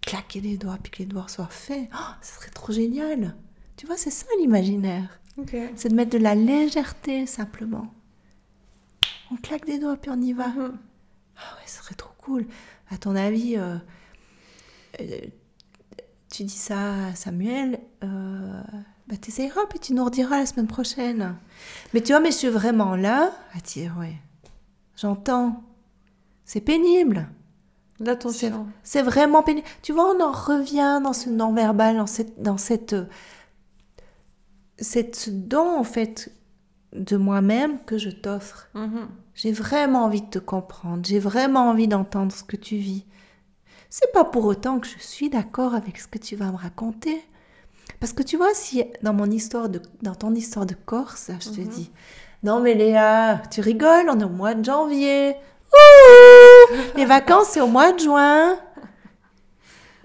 claquer des doigts, puis que les devoirs soient faits. Oh, ça serait trop génial. Tu vois, c'est ça l'imaginaire. Ok. C'est de mettre de la légèreté, simplement. On claque des doigts, puis on y va. Mhm. Ah ouais, ce serait trop cool. À ton avis, euh, euh, tu dis ça à Samuel, euh, bah t'essayeras, puis tu nous rediras la semaine prochaine. Mais tu vois, mais je suis vraiment là à dire, ouais, j'entends. C'est pénible. L'attention. C'est vraiment pénible. Tu vois, on en revient dans ce non-verbal, dans cette, dans cette, euh, cette ce don, en fait, de moi-même que je t'offre. Mhm. J'ai vraiment envie de te comprendre. J'ai vraiment envie d'entendre ce que tu vis. C'est pas pour autant que je suis d'accord avec ce que tu vas me raconter. Parce que tu vois, si dans mon histoire de, dans ton histoire de Corse, je te Mhm. dis, non mais Léa, tu rigoles, on est au mois de janvier. Ouh Les vacances, c'est au mois de juin.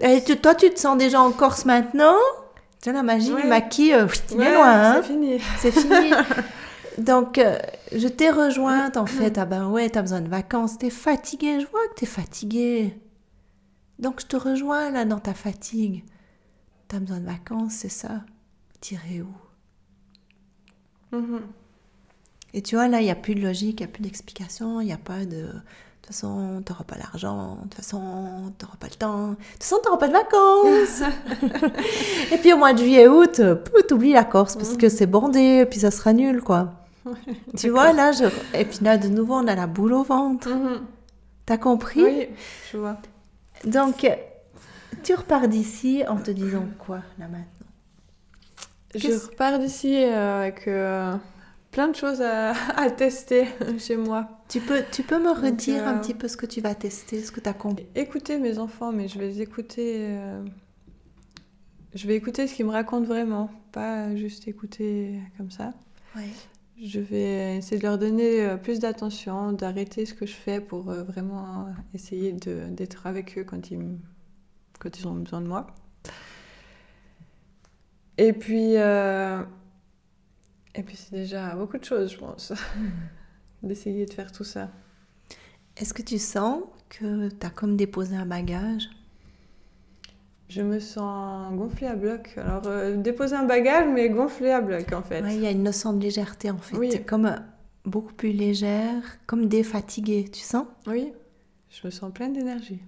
Et tu- toi, tu te sens déjà en Corse maintenant? Tu sais, la magie Ouais. du maquis, euh, il est Ouais, loin, hein C'est fini. c'est fini. Donc, euh, je t'ai rejointe en fait. Ah ben ouais, t'as besoin de vacances. T'es fatiguée. Je vois que t'es fatiguée. Donc, je te rejoins là dans ta fatigue. T'as besoin de vacances, c'est ça? Tirer où? Mhm. Et tu vois, là, il n'y a plus de logique, il n'y a plus d'explication, il n'y a pas de. De toute façon, t'auras pas l'argent, de toute façon, t'auras pas le temps, de toute façon, t'auras pas de vacances. et puis au mois de juillet, août, t'oublies la Corse parce que c'est bondé, et puis ça sera nul, quoi. tu vois, là, je... et puis là, de nouveau, on a la boule au ventre. Mhm. T'as compris? Oui, je vois. Donc, tu repars d'ici en te disant quoi, là, maintenant? Je repars d'ici euh, avec euh, plein de choses à, à tester chez moi. tu peux, tu peux me redire un euh, petit peu ce que tu vas tester, ce que t'as compris Écouter mes enfants, mais je vais les écouter. Je vais écouter ce qu'ils me racontent vraiment, pas juste écouter comme ça. Ouais. Je vais essayer de leur donner plus d'attention, d'arrêter ce que je fais pour vraiment essayer d'être avec eux quand ils, me- quand ils ont besoin de moi. Et puis, euh, et puis c'est déjà beaucoup de choses, je pense, d'essayer de faire tout ça. Est-ce que tu sens que t'as comme déposé un bagage? Je me sens gonflée à bloc. Alors, euh, déposer un bagage, mais gonflée à bloc, en fait. Ouais, il y a une notion de légèreté en fait. Oui. Comme euh, beaucoup plus légère, comme défatiguée, tu sens? Oui, je me sens pleine d'énergie.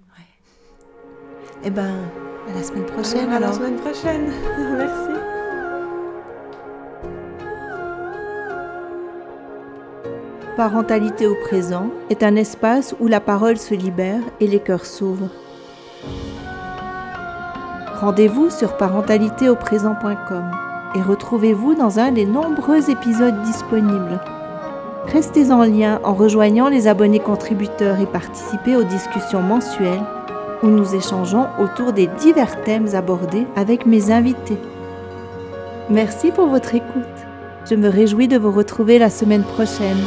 Eh ben, à la semaine prochaine à la semaine prochaine. Merci. Parentalité au présent est un espace où la parole se libère et les cœurs s'ouvrent. Rendez-vous sur parentalitéauprésent.com et retrouvez-vous dans un des nombreux épisodes disponibles. Restez en lien en rejoignant les abonnés contributeurs et participez aux discussions mensuelles où nous échangeons autour des divers thèmes abordés avec mes invités. Merci pour votre écoute. Je me réjouis de vous retrouver la semaine prochaine.